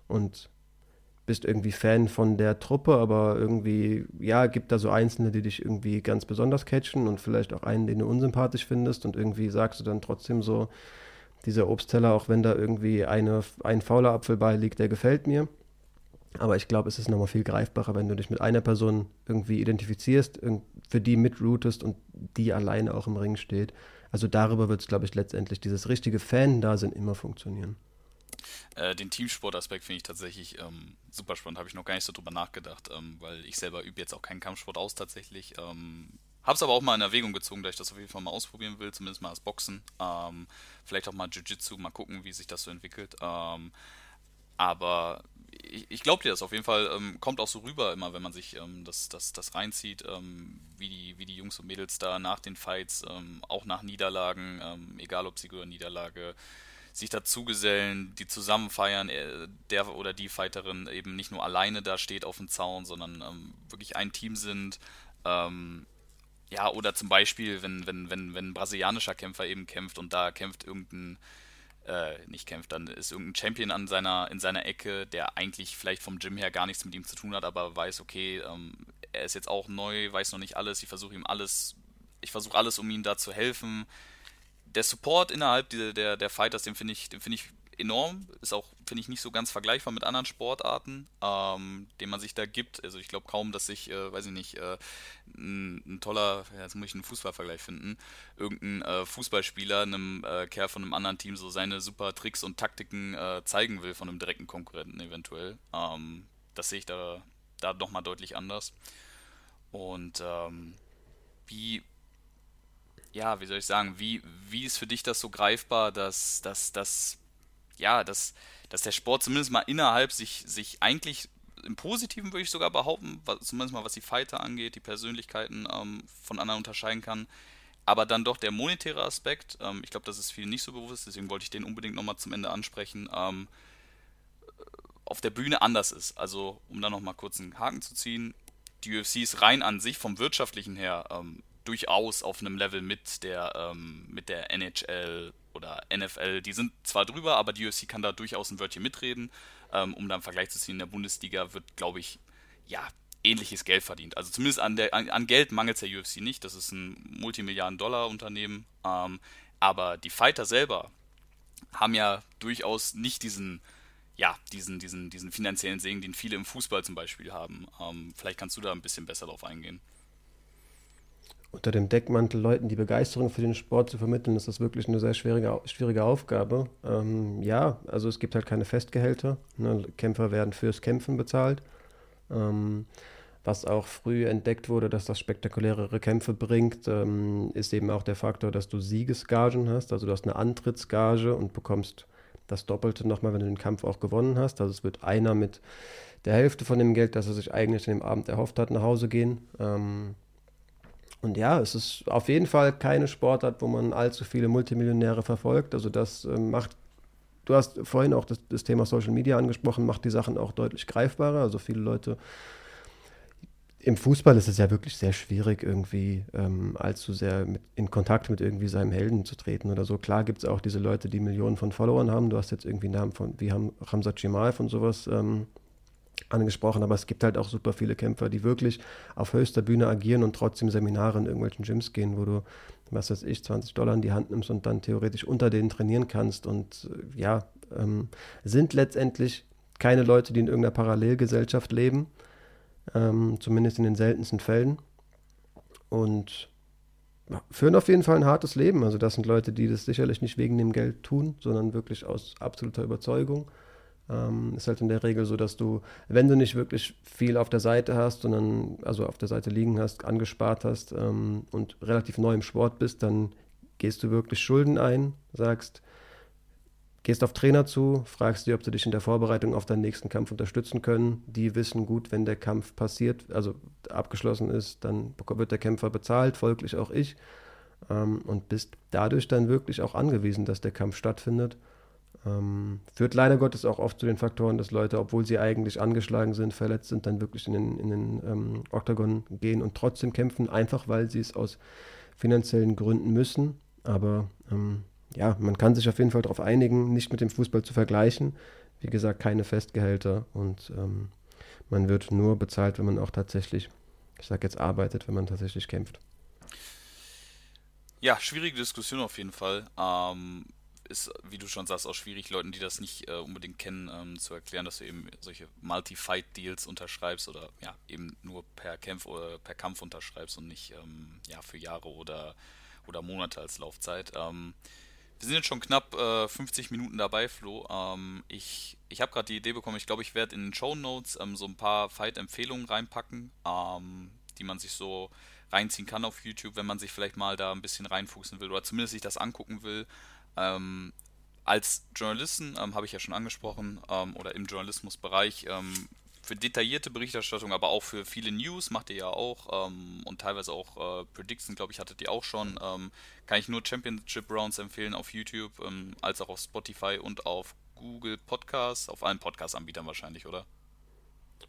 und bist irgendwie Fan von der Truppe, aber irgendwie, ja, gibt da so Einzelne, die dich irgendwie ganz besonders catchen und vielleicht auch einen, den du unsympathisch findest und irgendwie sagst du dann trotzdem so, dieser Obstteller, auch wenn da irgendwie eine, ein fauler Apfel bei liegt, der gefällt mir. Aber ich glaube, es ist nochmal viel greifbarer, wenn du dich mit einer Person irgendwie identifizierst, für die mitroutest und die alleine auch im Ring steht. Also darüber wird es, glaube ich, letztendlich dieses richtige Fan-Dasein immer funktionieren. Äh, den Teamsportaspekt finde ich tatsächlich ähm, super spannend, habe ich noch gar nicht so drüber nachgedacht, ähm, weil ich selber übe jetzt auch keinen Kampfsport aus tatsächlich. Ähm, habe es aber auch mal in Erwägung gezogen, da ich das auf jeden Fall mal ausprobieren will, zumindest mal als Boxen. Ähm, vielleicht auch mal Jiu-Jitsu, mal gucken, wie sich das so entwickelt. Ähm, aber ich, ich glaube dir das auf jeden Fall, ähm, kommt auch so rüber immer, wenn man sich ähm, das, das, das reinzieht, ähm, wie, die, wie die Jungs und Mädels da nach den Fights, ähm, auch nach Niederlagen, egal ob Sieg oder Niederlage, sich dazugesellen, die zusammen feiern, äh, der oder die Fighterin eben nicht nur alleine da steht auf dem Zaun, sondern ähm, wirklich ein Team sind. Ähm, ja, oder zum Beispiel, wenn, wenn, wenn, wenn ein brasilianischer Kämpfer eben kämpft und da kämpft irgendein, äh, nicht kämpft, dann ist irgendein Champion an seiner, in seiner Ecke, der eigentlich vielleicht vom Gym her gar nichts mit ihm zu tun hat, aber weiß, okay, ähm, er ist jetzt auch neu, weiß noch nicht alles, ich versuche ihm alles, ich versuche alles, um ihm da zu helfen. Der Support innerhalb der, der, der Fighters, den finde ich, den ich enorm. Ist auch, finde ich, nicht so ganz vergleichbar mit anderen Sportarten, ähm, den man sich da gibt. Also ich glaube kaum, dass sich, äh, weiß ich nicht, äh, ein, ein, toller, jetzt muss ich einen Fußballvergleich finden, irgendein äh, Fußballspieler einem äh, Kerl von einem anderen Team so seine super Tricks und Taktiken äh, zeigen will von einem direkten Konkurrenten eventuell. Ähm, das sehe ich da, da nochmal deutlich anders. Und ähm, wie ja, wie soll ich sagen, wie, wie ist für dich das so greifbar, dass, dass, dass, ja, dass, dass der Sport zumindest mal innerhalb sich, sich eigentlich im Positiven würde ich sogar behaupten, was, zumindest mal was die Fighter angeht, die Persönlichkeiten ähm, von anderen unterscheiden kann. Aber dann doch der monetäre Aspekt, ähm, ich glaube, das ist vielen nicht so bewusst, deswegen wollte ich den unbedingt nochmal zum Ende ansprechen, ähm, auf der Bühne anders ist. Also, um da nochmal kurz einen Haken zu ziehen, die UFC ist rein an sich vom wirtschaftlichen her ähm, durchaus auf einem Level mit der, ähm, mit der NHL oder NFL. Die sind zwar drüber, aber die UFC kann da durchaus ein Wörtchen mitreden. Ähm, um da einen Vergleich zu ziehen, in der Bundesliga wird, glaube ich, ja, ähnliches Geld verdient. Also zumindest an, der, an, an Geld mangelt es der UFC nicht. Das ist ein Multimilliarden-Dollar-Unternehmen. Ähm, aber die Fighter selber haben ja durchaus nicht diesen, ja, diesen, diesen, diesen finanziellen Segen, den viele im Fußball zum Beispiel haben. Ähm, vielleicht kannst du da ein bisschen besser drauf eingehen. Unter dem Deckmantel Leuten die Begeisterung für den Sport zu vermitteln, ist das wirklich eine sehr schwierige, schwierige Aufgabe. Ähm, ja, also es gibt halt keine Festgehälter. Ne? Kämpfer werden fürs Kämpfen bezahlt. Ähm, was auch früh entdeckt wurde, dass das spektakulärere Kämpfe bringt, ähm, ist eben auch der Faktor, dass du Siegesgagen hast. Also du hast eine Antrittsgage und bekommst das Doppelte nochmal, wenn du den Kampf auch gewonnen hast. Also es wird einer mit der Hälfte von dem Geld, das er sich eigentlich an dem Abend erhofft hat, nach Hause gehen. Ähm, und ja, es ist auf jeden Fall keine Sportart, wo man allzu viele Multimillionäre verfolgt. Also das ähm, macht, du hast vorhin auch das, das Thema Social Media angesprochen, macht die Sachen auch deutlich greifbarer. Also viele Leute im Fußball ist es ja wirklich sehr schwierig, irgendwie ähm, allzu sehr mit, in Kontakt mit irgendwie seinem Helden zu treten oder so. Klar gibt es auch diese Leute, die Millionen von Followern haben. Du hast jetzt irgendwie Namen von, wie haben Hamza Chimal von sowas ähm, angesprochen, aber es gibt halt auch super viele Kämpfer, die wirklich auf höchster Bühne agieren und trotzdem Seminare in irgendwelchen Gyms gehen, wo du, was weiß ich, 20 Dollar in die Hand nimmst und dann theoretisch unter denen trainieren kannst. Und äh, ja, ähm, sind letztendlich keine Leute, die in irgendeiner Parallelgesellschaft leben ähm, zumindest in den seltensten Fällen. Und führen auf jeden Fall ein hartes Leben. Also das sind Leute, die das sicherlich nicht wegen dem Geld tun, sondern wirklich aus absoluter Überzeugung. Ähm, ist halt in der Regel so, dass du, wenn du nicht wirklich viel auf der Seite hast, sondern also auf der Seite liegen hast, angespart hast ähm, und relativ neu im Sport bist, dann gehst du wirklich Schulden ein, sagst, Gehst auf Trainer zu, fragst die, ob sie dich in der Vorbereitung auf deinen nächsten Kampf unterstützen können. Die wissen gut, wenn der Kampf passiert, also abgeschlossen ist, dann wird der Kämpfer bezahlt, folglich auch ich. Ähm, und bist dadurch dann wirklich auch angewiesen, dass der Kampf stattfindet. Ähm, führt leider Gottes auch oft zu den Faktoren, dass Leute, obwohl sie eigentlich angeschlagen sind, verletzt sind, dann wirklich in den, in den ähm, Oktagon gehen und trotzdem kämpfen, einfach weil sie es aus finanziellen Gründen müssen. Aber ähm, ja, man kann sich auf jeden Fall darauf einigen, nicht mit dem Fußball zu vergleichen. Wie gesagt, keine Festgehälter und ähm, man wird nur bezahlt, wenn man auch tatsächlich, ich sage jetzt arbeitet, wenn man tatsächlich kämpft. Ja, schwierige Diskussion auf jeden Fall. Ähm, ist, wie du schon sagst, auch schwierig, Leuten, die das nicht äh, unbedingt kennen, ähm, zu erklären, dass du eben solche Multi-Fight-Deals unterschreibst oder ja, eben nur per Kampf oder per Kampf unterschreibst und nicht ähm, ja, für Jahre oder, oder Monate als Laufzeit. Ähm, wir sind jetzt schon knapp äh, 50 Minuten dabei, Flo. Ähm, ich ich habe gerade die Idee bekommen, ich glaube, ich werde in den Show Notes ähm, so ein paar Fight-Empfehlungen reinpacken, ähm, die man sich so reinziehen kann auf YouTube, wenn man sich vielleicht mal da ein bisschen reinfuchsen will oder zumindest sich das angucken will. Ähm, als Journalisten, ähm, habe ich ja schon angesprochen, ähm, oder im Journalismusbereich für detaillierte Berichterstattung, aber auch für viele News macht ihr ja auch ähm, und teilweise auch äh, Prediction, glaube ich, hattet ihr auch schon. Ähm, kann ich nur Championship Rounds empfehlen auf YouTube, ähm, als auch auf Spotify und auf Google Podcasts, auf allen Podcast-Anbietern wahrscheinlich, oder?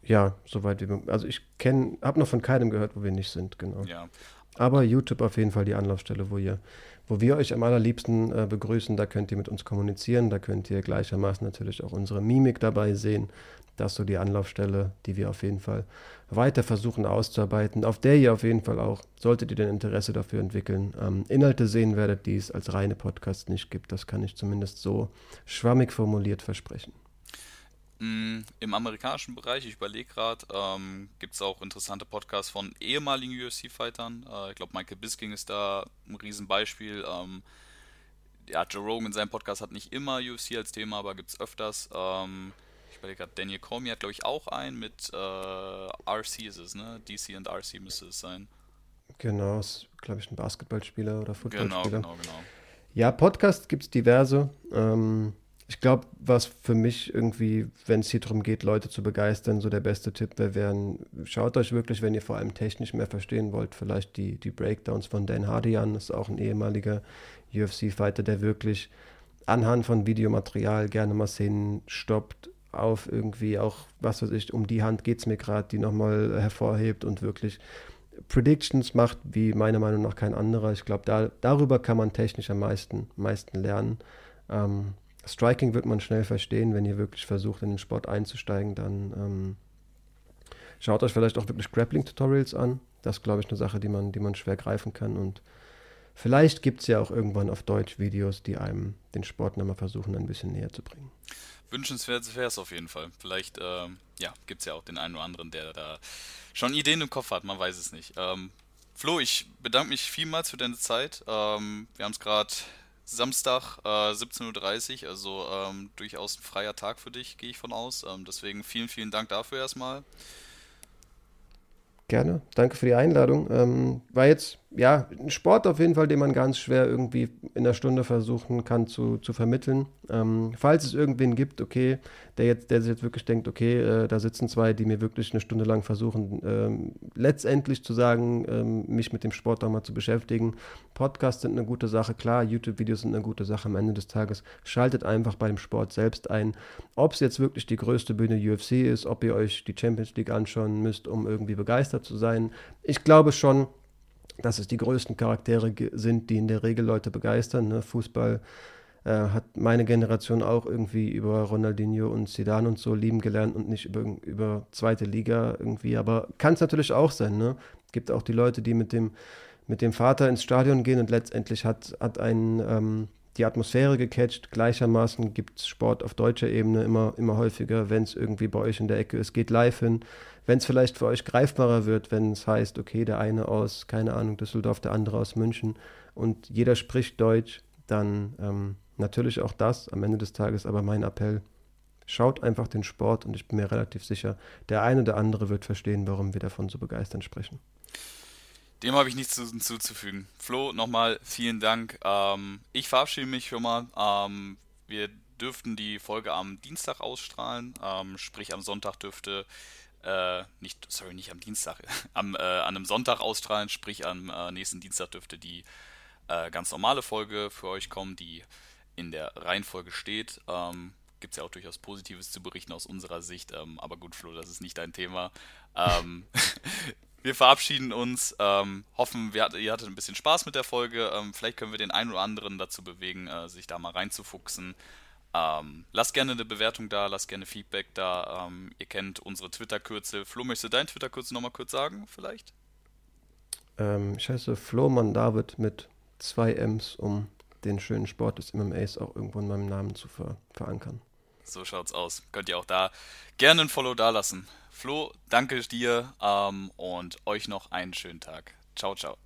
Ja, soweit wie also ich kenne, habe noch von keinem gehört, wo wir nicht sind, genau. Ja. Aber YouTube auf jeden Fall die Anlaufstelle, wo ihr, wo wir euch am allerliebsten äh, begrüßen. Da könnt ihr mit uns kommunizieren, da könnt ihr gleichermaßen natürlich auch unsere Mimik dabei sehen. Das ist so die Anlaufstelle, die wir auf jeden Fall weiter versuchen auszuarbeiten, auf der ihr auf jeden Fall auch, solltet ihr denn Interesse dafür entwickeln, ähm, Inhalte sehen werdet, die es als reine Podcasts nicht gibt. Das kann ich zumindest so schwammig formuliert versprechen. Mm, Im amerikanischen Bereich, ich überlege gerade, ähm, gibt es auch interessante Podcasts von ehemaligen UFC-Fightern. Äh, ich glaube, Michael Bisking ist da ein Riesenbeispiel. Ähm, ja, Joe Rogan in seinem Podcast hat nicht immer UFC als Thema, aber gibt es öfters. Ähm, ich überlege gerade, Daniel Cormier hat, glaube ich, auch einen mit äh, RC ist es, ne? DC und RC müsste es sein. Genau, ist, glaube ich, ein Basketballspieler oder Footballspieler. Genau, genau, genau. Ja, Podcasts gibt es diverse. Ähm, ich glaube, was für mich irgendwie, wenn es hier darum geht, Leute zu begeistern, so der beste Tipp wäre, wären, schaut euch wirklich, wenn ihr vor allem technisch mehr verstehen wollt, vielleicht die, die Breakdowns von Dan Hardy an. Das ist auch ein ehemaliger UFC-Fighter, der wirklich anhand von Videomaterial gerne mal Szenen stoppt, auf irgendwie auch, was weiß ich, um die Hand geht es mir gerade, die nochmal hervorhebt und wirklich Predictions macht, wie meiner Meinung nach kein anderer. Ich glaube, da, darüber kann man technisch am meisten, meisten lernen. Ähm, Striking wird man schnell verstehen, wenn ihr wirklich versucht, in den Sport einzusteigen, dann ähm, schaut euch vielleicht auch wirklich Grappling-Tutorials an. Das ist, glaube ich, eine Sache, die man, die man schwer greifen kann. Und vielleicht gibt es ja auch irgendwann auf Deutsch Videos, die einem den Sport nochmal versuchen, ein bisschen näher zu bringen wünschenswert wäre es auf jeden Fall. Vielleicht ähm, ja, gibt es ja auch den einen oder anderen, der da schon Ideen im Kopf hat, man weiß es nicht. Ähm, Flo, ich bedanke mich vielmals für deine Zeit. Ähm, wir haben es gerade Samstag äh, 17.30 Uhr, also ähm, durchaus ein freier Tag für dich, gehe ich von aus. Ähm, deswegen vielen, vielen Dank dafür erstmal. Gerne, danke für die Einladung. Ähm, war jetzt ja, ein Sport auf jeden Fall, den man ganz schwer irgendwie in einer Stunde versuchen kann zu, zu vermitteln. Ähm, falls es irgendwen gibt, okay, der jetzt, der sich jetzt wirklich denkt, okay, äh, da sitzen zwei, die mir wirklich eine Stunde lang versuchen, ähm, letztendlich zu sagen, ähm, mich mit dem Sport auch mal zu beschäftigen. Podcasts sind eine gute Sache, klar, YouTube-Videos sind eine gute Sache am Ende des Tages. Schaltet einfach bei dem Sport selbst ein. Ob es jetzt wirklich die größte Bühne UFC ist, ob ihr euch die Champions League anschauen müsst, um irgendwie begeistert zu sein. Ich glaube schon, dass es die größten Charaktere sind, die in der Regel Leute begeistern. Ne? Fußball äh, hat meine Generation auch irgendwie über Ronaldinho und Zidane und so lieben gelernt und nicht über, über zweite Liga irgendwie. Aber kann es natürlich auch sein. Ne? Gibt auch die Leute, die mit dem, mit dem Vater ins Stadion gehen und letztendlich hat, hat einen ähm, die Atmosphäre gecatcht. Gleichermaßen gibt es Sport auf deutscher Ebene immer, immer häufiger, wenn es irgendwie bei euch in der Ecke ist, geht live hin wenn es vielleicht für euch greifbarer wird, wenn es heißt, okay, der eine aus, keine Ahnung, Düsseldorf, der andere aus München und jeder spricht Deutsch, dann ähm, natürlich auch das am Ende des Tages, aber mein Appell, schaut einfach den Sport und ich bin mir relativ sicher, der eine oder andere wird verstehen, warum wir davon so begeistert sprechen. Dem habe ich nichts hinzuzufügen. Flo, nochmal vielen Dank. Ähm, ich verabschiede mich schon mal. Ähm, wir dürften die Folge am Dienstag ausstrahlen, ähm, sprich am Sonntag dürfte äh, nicht, sorry, nicht am Dienstag, am, äh, an einem Sonntag ausstrahlen, sprich am äh, nächsten Dienstag dürfte die äh, ganz normale Folge für euch kommen, die in der Reihenfolge steht. Ähm, Gibt es ja auch durchaus Positives zu berichten aus unserer Sicht, ähm, aber gut, Flo, das ist nicht dein Thema. Ähm, wir verabschieden uns, ähm, hoffen, wir, ihr hattet ein bisschen Spaß mit der Folge. Ähm, vielleicht können wir den einen oder anderen dazu bewegen, äh, sich da mal reinzufuchsen. Ähm, lasst gerne eine Bewertung da, lasst gerne Feedback da. Ähm, ihr kennt unsere Twitter-Kürzel. Flo, möchtest du deinen Twitter-Kürzel nochmal kurz sagen, vielleicht? Ähm, ich heiße Floman David mit zwei M's, um den schönen Sport des MMAs auch irgendwo in meinem Namen zu ver verankern. So schaut's aus. Könnt ihr auch da gerne ein Follow da lassen. Flo, danke dir ähm, und euch noch einen schönen Tag. Ciao, ciao.